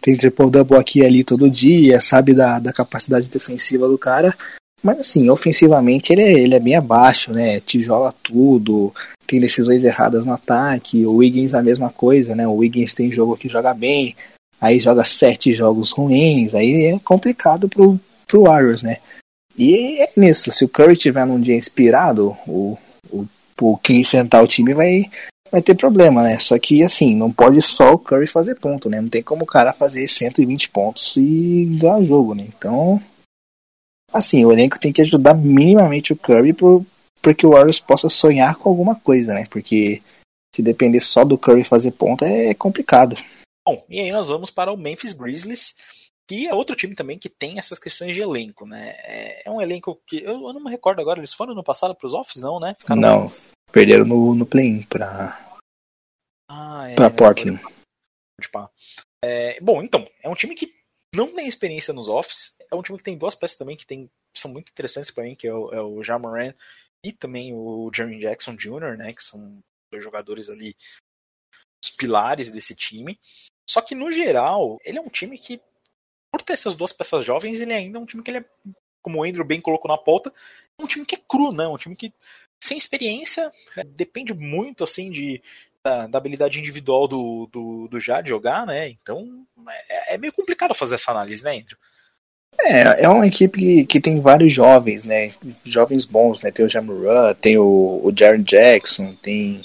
tem triple double aqui e ali todo dia, sabe da, da capacidade defensiva do cara. Mas assim, ofensivamente ele é, ele é bem abaixo, né? Tijola tudo, tem decisões erradas no ataque. O Wiggins a mesma coisa, né? O Wiggins tem jogo que joga bem, aí joga sete jogos ruins, aí é complicado pro, pro Warriors, né? E é nisso, se o Curry tiver num dia inspirado, o, o, o quem enfrentar o time vai, vai ter problema, né? Só que assim, não pode só o Curry fazer ponto, né? Não tem como o cara fazer 120 pontos e ganhar jogo, né? Então assim, o elenco tem que ajudar minimamente o Curry para que o Warriors possa sonhar com alguma coisa, né? Porque se depender só do Curry fazer ponta é complicado. Bom, e aí nós vamos para o Memphis Grizzlies, que é outro time também que tem essas questões de elenco, né? É, é um elenco que eu, eu, não me recordo agora, eles foram no passado para os offs, não, né? Ficaram não, perderam no, no play-in para ah, é, para Portland. É, bom, então, é um time que não tem experiência nos offs. É um time que tem duas peças também que tem, são muito interessantes para mim, que é o, é o Jamoran e também o Jeremy Jackson Jr., né, que são dois jogadores ali, os pilares desse time. Só que no geral, ele é um time que, por ter essas duas peças jovens, ele ainda é um time que ele é, como o Andrew bem colocou na pauta, é um time que é cru, né? Um time que sem experiência, depende muito assim de da, da, habilidade individual do, do, do Jade jogar, né? Então é, é, meio complicado fazer essa análise, né, Andrew? É, é uma equipe que, que tem vários jovens, né? Jovens bons, né? Tem o Jamurã, tem o, o Jaron Jackson, tem,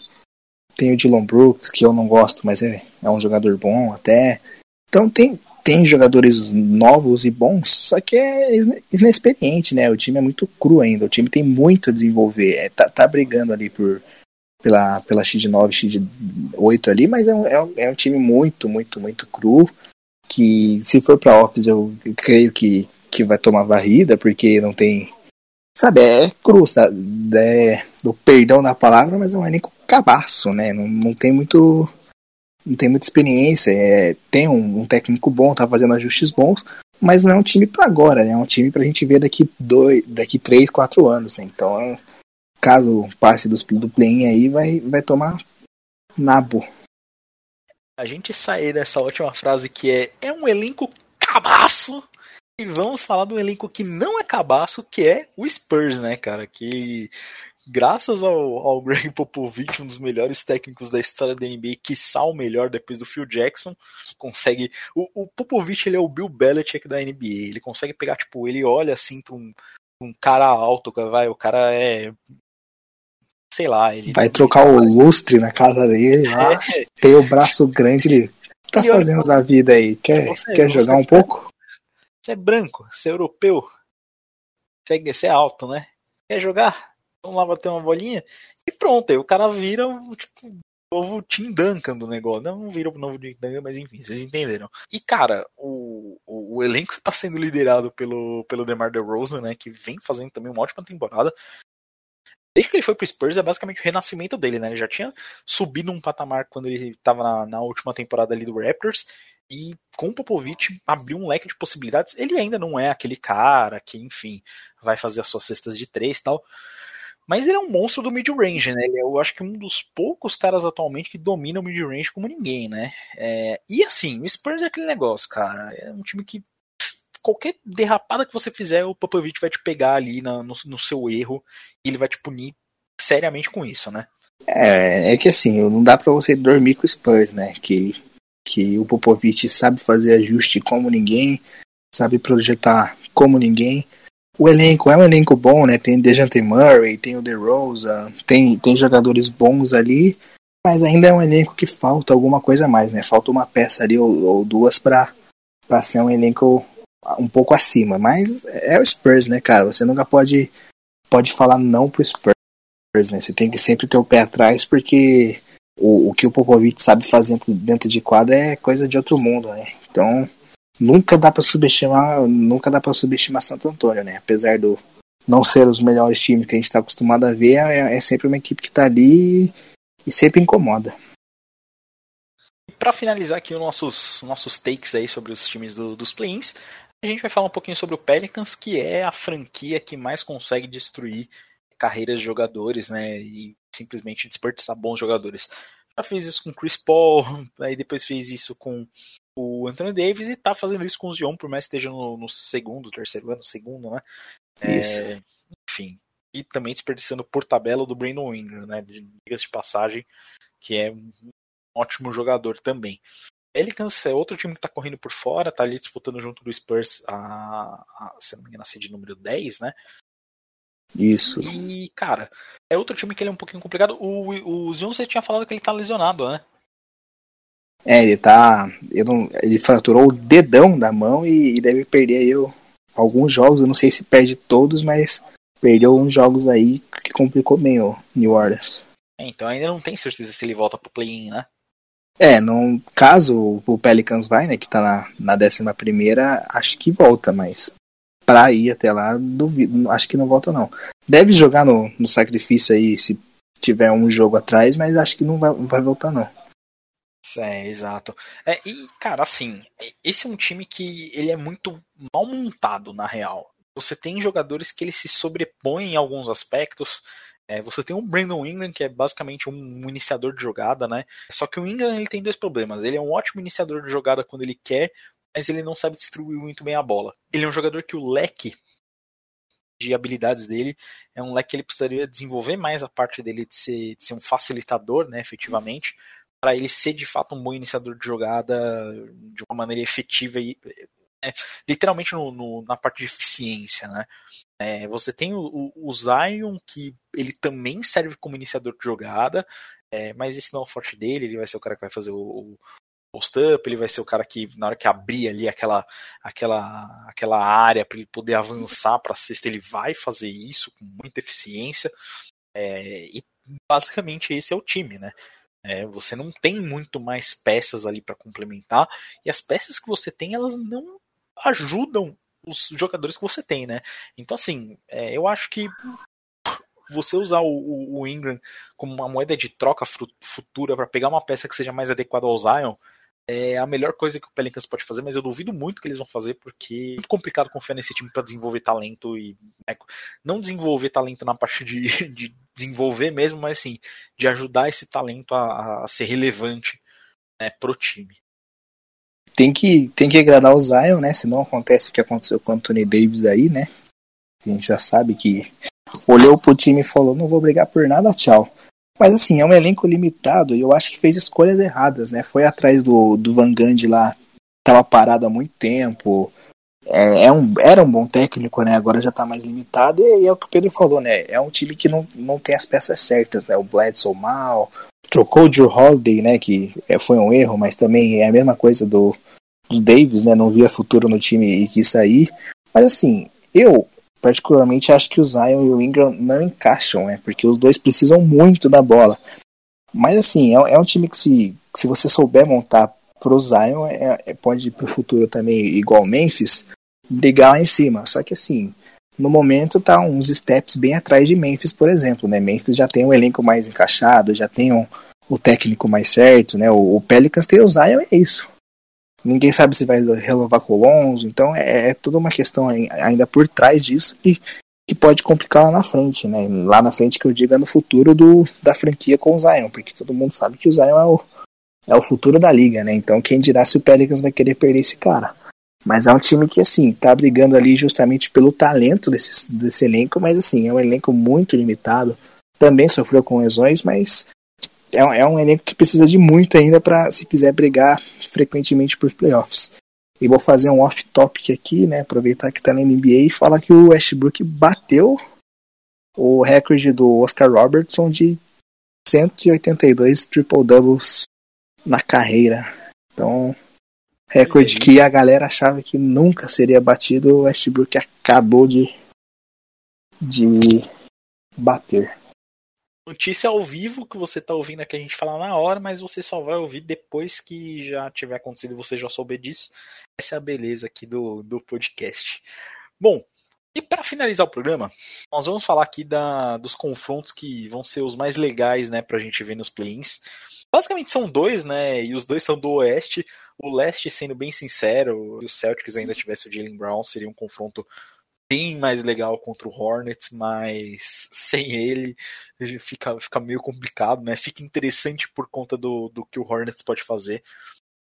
tem o Dylan Brooks, que eu não gosto, mas é, é um jogador bom até. Então tem, tem jogadores novos e bons, só que é inexperiente, né? O time é muito cru ainda, o time tem muito a desenvolver, é, tá, tá brigando ali por, pela, pela X9, X8 ali, mas é um, é um, é um time muito, muito, muito cru. Que se for pra Office, eu, eu creio que, que vai tomar varrida, porque não tem. Sabe, é cru, sabe? É, do perdão da palavra, mas é um elenco cabaço, né? Não, não tem muito. Não tem muita experiência. É, tem um, um técnico bom, tá fazendo ajustes bons, mas não é um time para agora, né? É um time pra gente ver daqui dois, daqui três, quatro anos. Né? Então caso passe dos, do play aí, vai, vai tomar nabo. A gente sair dessa última frase que é é um elenco cabaço e vamos falar do elenco que não é cabaço, que é o Spurs, né, cara? Que graças ao, ao Greg Popovich, um dos melhores técnicos da história da NBA, que o melhor depois do Phil Jackson, que consegue. O, o Popovich ele é o Bill Belichick da NBA. Ele consegue pegar, tipo, ele olha assim para um, um cara alto, vai, o cara é sei lá. Ele vai trocar o lustre na casa dele lá, é. tem o braço grande, ele tá e fazendo da vida aí? Quer, você, quer jogar um pouco? Você é branco, você é europeu, você é, você é alto, né? Quer jogar? Lá bater uma bolinha? E pronto, aí o cara vira tipo, novo Tim Duncan do negócio. Não virou o novo Tim Duncan, mas enfim, vocês entenderam. E, cara, o, o, o elenco tá sendo liderado pelo, pelo DeMar DeRozan, né? Que vem fazendo também uma ótima temporada. Desde que ele foi pro Spurs, é basicamente o renascimento dele, né? Ele já tinha subido um patamar quando ele estava na, na última temporada ali do Raptors. E com o Popovich abriu um leque de possibilidades. Ele ainda não é aquele cara que, enfim, vai fazer as suas cestas de três e tal. Mas ele é um monstro do mid-range, né? Ele é, eu acho que um dos poucos caras atualmente que domina o mid-range como ninguém, né? É, e assim, o Spurs é aquele negócio, cara. É um time que qualquer derrapada que você fizer, o Popovich vai te pegar ali na, no, no, seu erro e ele vai te punir seriamente com isso, né? É, é que assim, não dá para você dormir com o Spurs, né? Que, que o Popovich sabe fazer ajuste como ninguém, sabe projetar como ninguém o elenco é um elenco bom, né? Tem Dejante Murray, tem o DeRozan, tem, tem jogadores bons ali, mas ainda é um elenco que falta alguma coisa a mais, né? Falta uma peça ali ou, ou duas para ser um elenco um pouco acima. Mas é o Spurs, né, cara? Você nunca pode, pode falar não pro Spurs, né? Você tem que sempre ter o pé atrás, porque o, o que o Popovich sabe fazer dentro de quadra é coisa de outro mundo, né? Então nunca dá para subestimar, nunca dá para subestimar Santo Antônio, né? Apesar do não ser os melhores times que a gente está acostumado a ver, é, é, sempre uma equipe que está ali e sempre incomoda. Para finalizar aqui os nossos, nossos takes aí sobre os times do, dos play-ins, a gente vai falar um pouquinho sobre o Pelicans, que é a franquia que mais consegue destruir carreiras de jogadores, né? E simplesmente desperdiçar bons jogadores. Já fez isso com Chris Paul, aí depois fez isso com o Anthony Davis e tá fazendo isso com o Zion, por mais que esteja no, no segundo, terceiro ano, segundo, né? Isso. É, enfim. E também desperdiçando por tabela do Brandon Ingram, né? Diga-se de passagem, que é um ótimo jogador também. Pelicans é outro time que tá correndo por fora, tá ali disputando junto do Spurs a, a se não me engano, a seed número 10, né? Isso. E, cara, é outro time que ele é um pouquinho complicado. O, o Zion, você tinha falado que ele tá lesionado, né? É, ele tá. Ele, não, ele fraturou o dedão da mão e, e deve perder aí alguns jogos. Eu não sei se perde todos, mas perdeu uns jogos aí que complicou bem o New Orleans. É, então ainda não tem certeza se ele volta pro play-in, né? É, não, caso o Pelicans vai, né, que tá na, na décima primeira, acho que volta, mas pra ir até lá, duvido, acho que não volta não. Deve jogar no, no sacrifício aí, se tiver um jogo atrás, mas acho que não vai, não vai voltar não. É, exato. É, e, cara, assim, esse é um time que ele é muito mal montado, na real. Você tem jogadores que eles se sobrepõem em alguns aspectos. É, você tem o Brandon Ingram, que é basicamente um iniciador de jogada, né? Só que o Ingram ele tem dois problemas. Ele é um ótimo iniciador de jogada quando ele quer, mas ele não sabe distribuir muito bem a bola. Ele é um jogador que o leque de habilidades dele é um leque que ele precisaria desenvolver mais a parte dele de ser, de ser um facilitador, né, efetivamente, para ele ser de fato um bom iniciador de jogada de uma maneira efetiva e é, literalmente no, no, na parte de eficiência, né? É, você tem o, o, Zion que ele também serve como iniciador de jogada, é, mas esse não é o forte dele. Ele vai ser o cara que vai fazer o, o post-up, ele vai ser o cara que na hora que abrir ali aquela aquela aquela área para ele poder avançar para a cesta, ele vai fazer isso com muita eficiência. É, e basicamente esse é o time, né? É, você não tem muito mais peças ali para complementar e as peças que você tem elas não ajudam os jogadores que você tem, né? Então assim, é, eu acho que você usar o, o, Ingram como uma moeda de troca futura para pegar uma peça que seja mais adequada ao Zion é a melhor coisa que o Pelicans pode fazer, mas eu duvido muito que eles vão fazer, porque é muito complicado confiar nesse time para desenvolver talento e. Né, não desenvolver talento na parte de, de desenvolver mesmo, mas assim, de ajudar esse talento a, a ser relevante né, pro time. Tem que, tem que agradar o Zion, né? Senão acontece o que aconteceu com o Anthony Davis aí, né? A gente já sabe que olhou pro time e falou: não vou brigar por nada, tchau. Mas assim, é um elenco limitado e eu acho que fez escolhas erradas, né? Foi atrás do, do Van Gundy lá, tava parado há muito tempo. É, é um, era um bom técnico, né? Agora já tá mais limitado e, e, é o que o Pedro falou, né? É um time que não, não tem as peças certas, né? O Bledsoe mal, trocou o Drew Holiday, né? Que é, foi um erro, mas também é a mesma coisa do, do Davis, né? Não via futuro no time e quis sair. Mas assim, eu particularmente acho que o Zion e o Ingram não encaixam, né? Porque os dois precisam muito da bola. Mas assim, é, é um time que se, se você souber montar pro Zion, é, é, pode pro futuro também, igual Memphis, brigar lá em cima. Só que assim, no momento tá uns steps bem atrás de Memphis, por exemplo, né? Memphis já tem um elenco mais encaixado, já tem um, o técnico mais certo, né? O, o Pelicans tem o Zion, é isso. Ninguém sabe se vai renovar com o Lonzo, então é, é toda uma questão ainda por trás disso que, que pode complicar lá na frente, né? Lá na frente que eu digo é no futuro do, da franquia com o Zion, porque todo mundo sabe que o Zion é o, é o futuro da liga, né? Então quem dirá se o Pelicans vai querer perder esse cara. Mas é um time que, assim, tá brigando ali justamente pelo talento desse, desse elenco, mas, assim, é um elenco muito limitado. Também sofreu com lesões, mas é, é um elenco que precisa de muito ainda para se quiser brigar frequentemente por playoffs. E vou fazer um off-topic aqui, né? Aproveitar que tá na NBA e falar que o Westbrook bateu o recorde do Oscar Robertson de 182 triple doubles na carreira. Então, Recorde que a galera achava que nunca seria batido, o Westbrook acabou de, de bater. Notícia ao vivo que você tá ouvindo aqui a gente falar na hora, mas você só vai ouvir depois que já tiver acontecido e você já souber disso. Essa é a beleza aqui do, do podcast. Bom, e para finalizar o programa, nós vamos falar aqui da, dos confrontos que vão ser os mais legais, né, pra gente ver nos play-ins. Basicamente são dois, né, e os dois são do Oeste. O leste, sendo bem sincero, se o Celtics ainda tivesse o Jalen Brown, seria um confronto bem mais legal contra o Hornets, mas sem ele fica, fica meio complicado, né? Fica interessante por conta do, do que o Hornets pode fazer,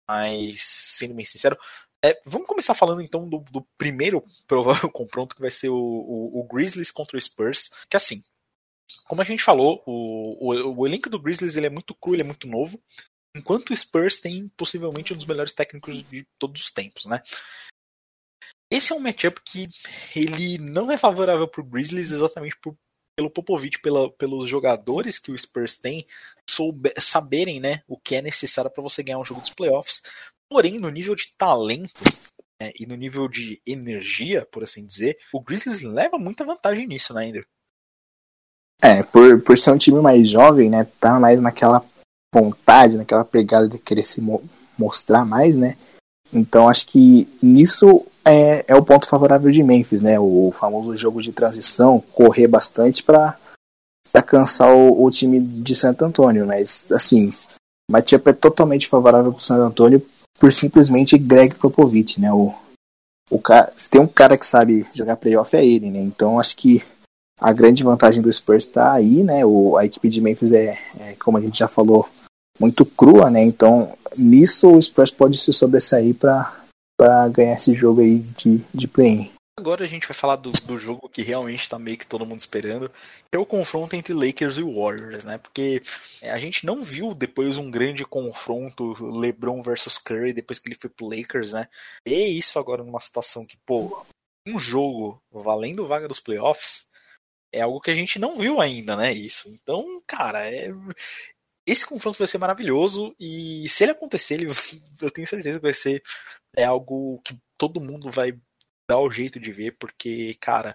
mas sendo bem sincero, é, vamos começar falando então do, do primeiro provável confronto que vai ser o, o, o, Grizzlies contra o Spurs, que assim, como a gente falou, o, o, elenco do Grizzlies ele é muito cru, ele é muito novo, enquanto o Spurs tem possivelmente um dos melhores técnicos de todos os tempos, né? Esse é um matchup que ele não é favorável para o Grizzlies exatamente por, pelo Popovich, pela, pelos jogadores que o Spurs tem soube, saberem né, o que é necessário para você ganhar um jogo dos playoffs. Porém, no nível de talento né, e no nível de energia, por assim dizer, o Grizzlies leva muita vantagem nisso, né, Ender? É, por, por ser um time mais jovem, né, tá mais naquela vontade, naquela pegada de querer se mo mostrar mais, né? Então acho que nisso é, é o ponto favorável de Memphis, né? O famoso jogo de transição, correr bastante para cansar o, o, time de Santo Antônio, mas assim, o matchup é totalmente favorável para Santo Antônio por simplesmente Greg Popovich, né? O, o cara, se tem um cara que sabe jogar playoff é ele, né? Então acho que a grande vantagem do Spurs está aí, né? O, a equipe de Memphis é, é, como a gente já falou, muito crua, né? Então, nisso o Spurs pode se sobressair para ganhar esse jogo aí de, de play-in. Agora a gente vai falar do, do jogo que realmente está meio que todo mundo esperando, que é o confronto entre Lakers e Warriors, né? Porque é, a gente não viu depois um grande confronto LeBron versus Curry depois que ele foi pro Lakers, né? E isso agora numa situação que, pô, um jogo valendo vaga dos playoffs é algo que a gente não viu ainda, né? Isso. Então, cara, é, esse confronto vai ser maravilhoso e se ele acontecer, ele, eu tenho certeza que vai ser é algo que todo mundo vai dar o jeito de ver, porque, cara,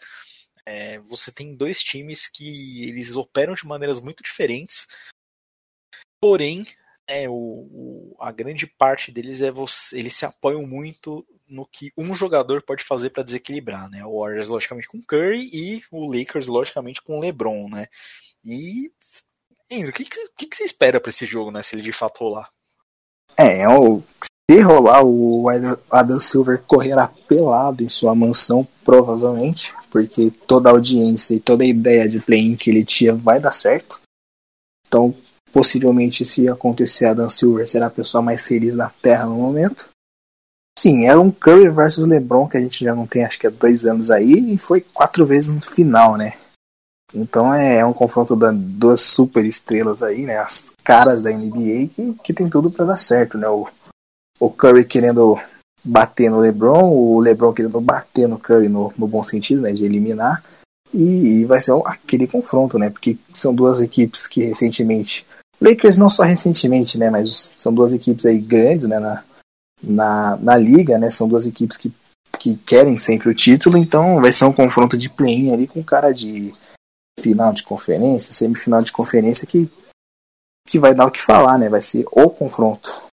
é, você tem dois times que eles operam de maneiras muito diferentes, porém, é, o, o, a grande parte deles é você, eles se apoiam muito no que um jogador pode fazer para desequilibrar, né? O Warriors logicamente com Curry e o Lakers logicamente com LeBron, né? E Indo, o que, que, que, você espera para esse jogo, né? Se ele de fato rolar? É, é o, se rolar, o Adam Silver correrá pelado em sua mansão, provavelmente, porque toda a audiência e toda a ideia de play-in que ele tinha vai dar certo. Então, possivelmente, se acontecer, Adam Silver será a pessoa mais feliz na Terra no momento. Sim, era um Curry versus LeBron que a gente já não tem, acho que há dois anos aí, e foi quatro vezes no final, né? Então é, é um confronto de duas super estrelas aí, né? As caras da NBA que, que tem tudo para dar certo, né? O, o Curry querendo bater no LeBron, o LeBron querendo bater no Curry no, no bom sentido, né? De eliminar. E, e vai ser aquele confronto, né? Porque são duas equipes que recentemente. Lakers não só recentemente, né? Mas são duas equipes aí grandes, né? Na, na, na liga, né? São duas equipes que, que querem sempre o título, então vai ser um confronto de play-in ali com cara de final de conferência, semifinal de conferência que que vai dar o que falar, né? Vai ser o confronto.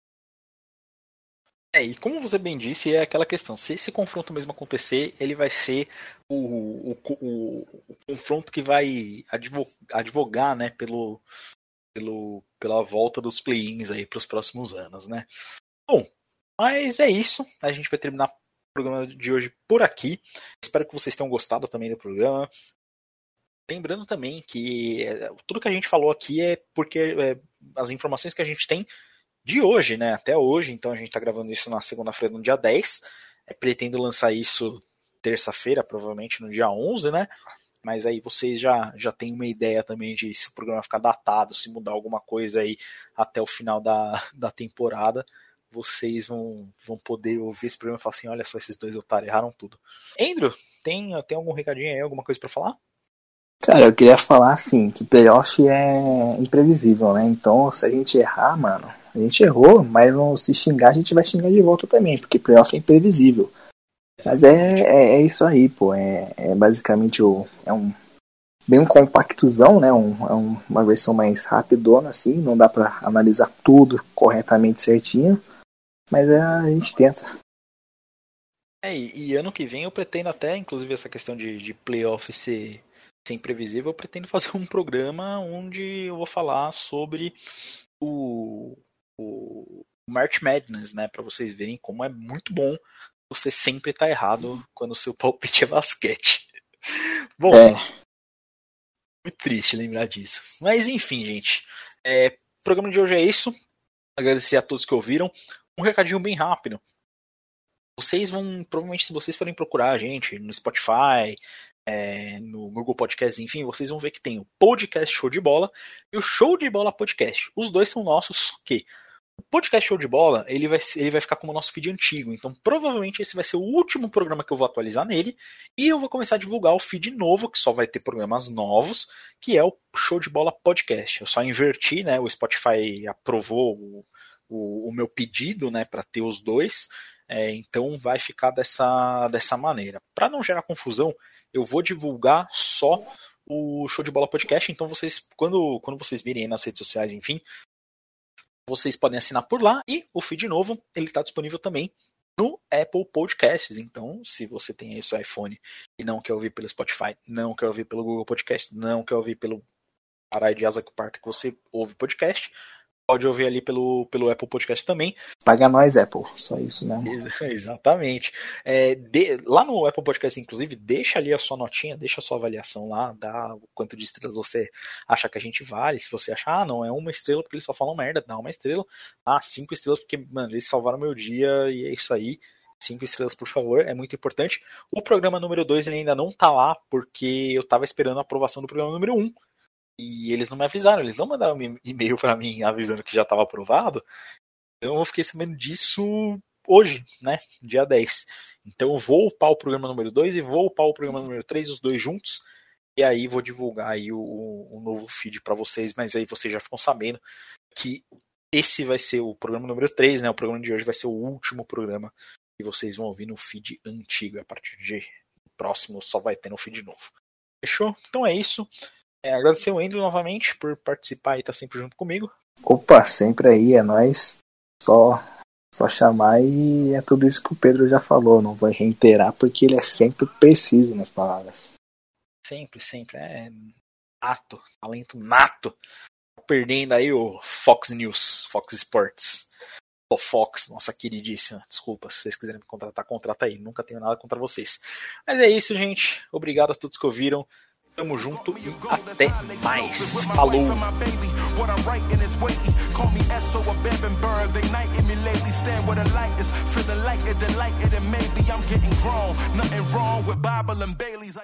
É, e como você bem disse, é aquela questão. Se esse confronto mesmo acontecer, ele vai ser o, o, o, o confronto que vai advogar, né, pelo, pelo, pela volta dos play-ins aí para os próximos anos, né? Bom, mas é isso. A gente vai terminar o programa de hoje por aqui. Espero que vocês tenham gostado também do programa. Lembrando também que é, tudo que a gente falou aqui é porque é, as informações que a gente tem de hoje, né? Até hoje, então a gente está gravando isso na segunda-feira, no dia 10. É, pretendo lançar isso terça-feira, provavelmente no dia 11, né? Mas aí vocês já, já têm uma ideia também de se o programa ficar datado, se mudar alguma coisa aí até o final da, da temporada, vocês vão, vão poder ouvir esse programa e falar assim: olha só, esses dois otários erraram tudo. Andrew, tem, tem algum recadinho aí, alguma coisa para falar? Cara, eu queria falar assim, que playoff é imprevisível, né? Então, se a gente errar, mano, a gente errou, mas se xingar, a gente vai xingar de volta também, porque playoff é imprevisível. Mas é, é, é isso aí, pô. É, é, basicamente o, é um bem um compactozão, né? Um, é um, uma versão mais rapidona, assim. Não dá para analisar tudo corretamente certinho, mas é, a gente tenta. É, e, e, ano que vem eu pretendo até, inclusive, essa questão de, de playoff ser, ser imprevisível, eu pretendo fazer um programa onde eu vou falar sobre o, o March Madness, né? Para vocês verem como é muito bom você sempre tá errado quando o seu palpite é basquete. Bom, é. muito triste lembrar disso. Mas enfim, gente. É, o programa de hoje é isso. Agradecer a todos que ouviram. Um recadinho bem rápido. Vocês vão, provavelmente, se vocês forem procurar a gente no Spotify, é, no Google Podcast, enfim, vocês vão ver que tem o Podcast Show de Bola e o Show de Bola Podcast. Os dois são nossos, só que o podcast Show de Bola, ele vai, ele vai ficar como o nosso feed antigo. Então, provavelmente, esse vai ser o último programa que eu vou atualizar nele. E eu vou começar a divulgar o feed novo, que só vai ter programas novos, que é o Show de Bola Podcast. Eu só inverti, né? O Spotify aprovou o, o, o meu pedido, né, para ter os dois. É, então, vai ficar dessa, dessa maneira. Para não gerar confusão, eu vou divulgar só o Show de Bola Podcast. Então, vocês, quando, quando vocês virem nas redes sociais, enfim, vocês podem assinar por lá e o feed novo ele está disponível também no Apple Podcasts. Então, se você tem aí seu iPhone e não quer ouvir pelo Spotify, não quer ouvir pelo Google Podcast, não quer ouvir pelo Arai de Asa que você ouve podcast, pode ouvir ali pelo, pelo Apple Podcast também. Paga nós, Apple, só isso né? Exatamente. É, de, lá no Apple Podcast, inclusive, deixa ali a sua notinha, deixa a sua avaliação lá, dá o quanto de estrelas você acha que a gente vale. Se você achar, ah, não, é uma estrela porque eles só falam merda, dá uma estrela. Ah, cinco estrelas porque, mano, eles salvaram meu dia e é isso aí. Cinco estrelas, por favor, é muito importante. O programa número 2 ainda não tá lá, porque eu tava esperando a aprovação do programa número 1. Um e eles não me avisaram, eles não mandaram um e-mail para mim avisando que já estava aprovado. Então eu fiquei sabendo disso hoje, né? Dia 10. Então vou upar o programa número 2 e vou upar o programa número 3, os dois juntos. E aí vou divulgar aí o, o novo feed para vocês, mas aí vocês já ficam sabendo que esse vai ser o programa número 3, né? O programa de hoje vai ser o último programa que vocês vão ouvir no feed antigo. A partir de próximo só vai ter no feed novo. Fechou? Então é isso. É, agradecer o Andrew novamente por participar e estar tá sempre junto comigo. Opa, sempre aí, é nós. Só, só chamar e é tudo isso que o Pedro já falou. Não vou reiterar porque ele é sempre preciso nas palavras. Sempre, sempre. É nato, talento nato. Perdendo aí o Fox News, Fox Sports. O Fox, nossa queridíssima. Desculpa, se vocês quiserem me contratar, contrata aí. Nunca tenho nada contra vocês. Mas é isso, gente. Obrigado a todos que ouviram. Tamo junto e até mais. Falou! What I'm writing is waiting. Call me Esso or Bebenberg. They knighting me lately. Stand where the light is. Feeling lighter, delighted, and maybe I'm getting grown. Nothing wrong with Bible and Bailey's.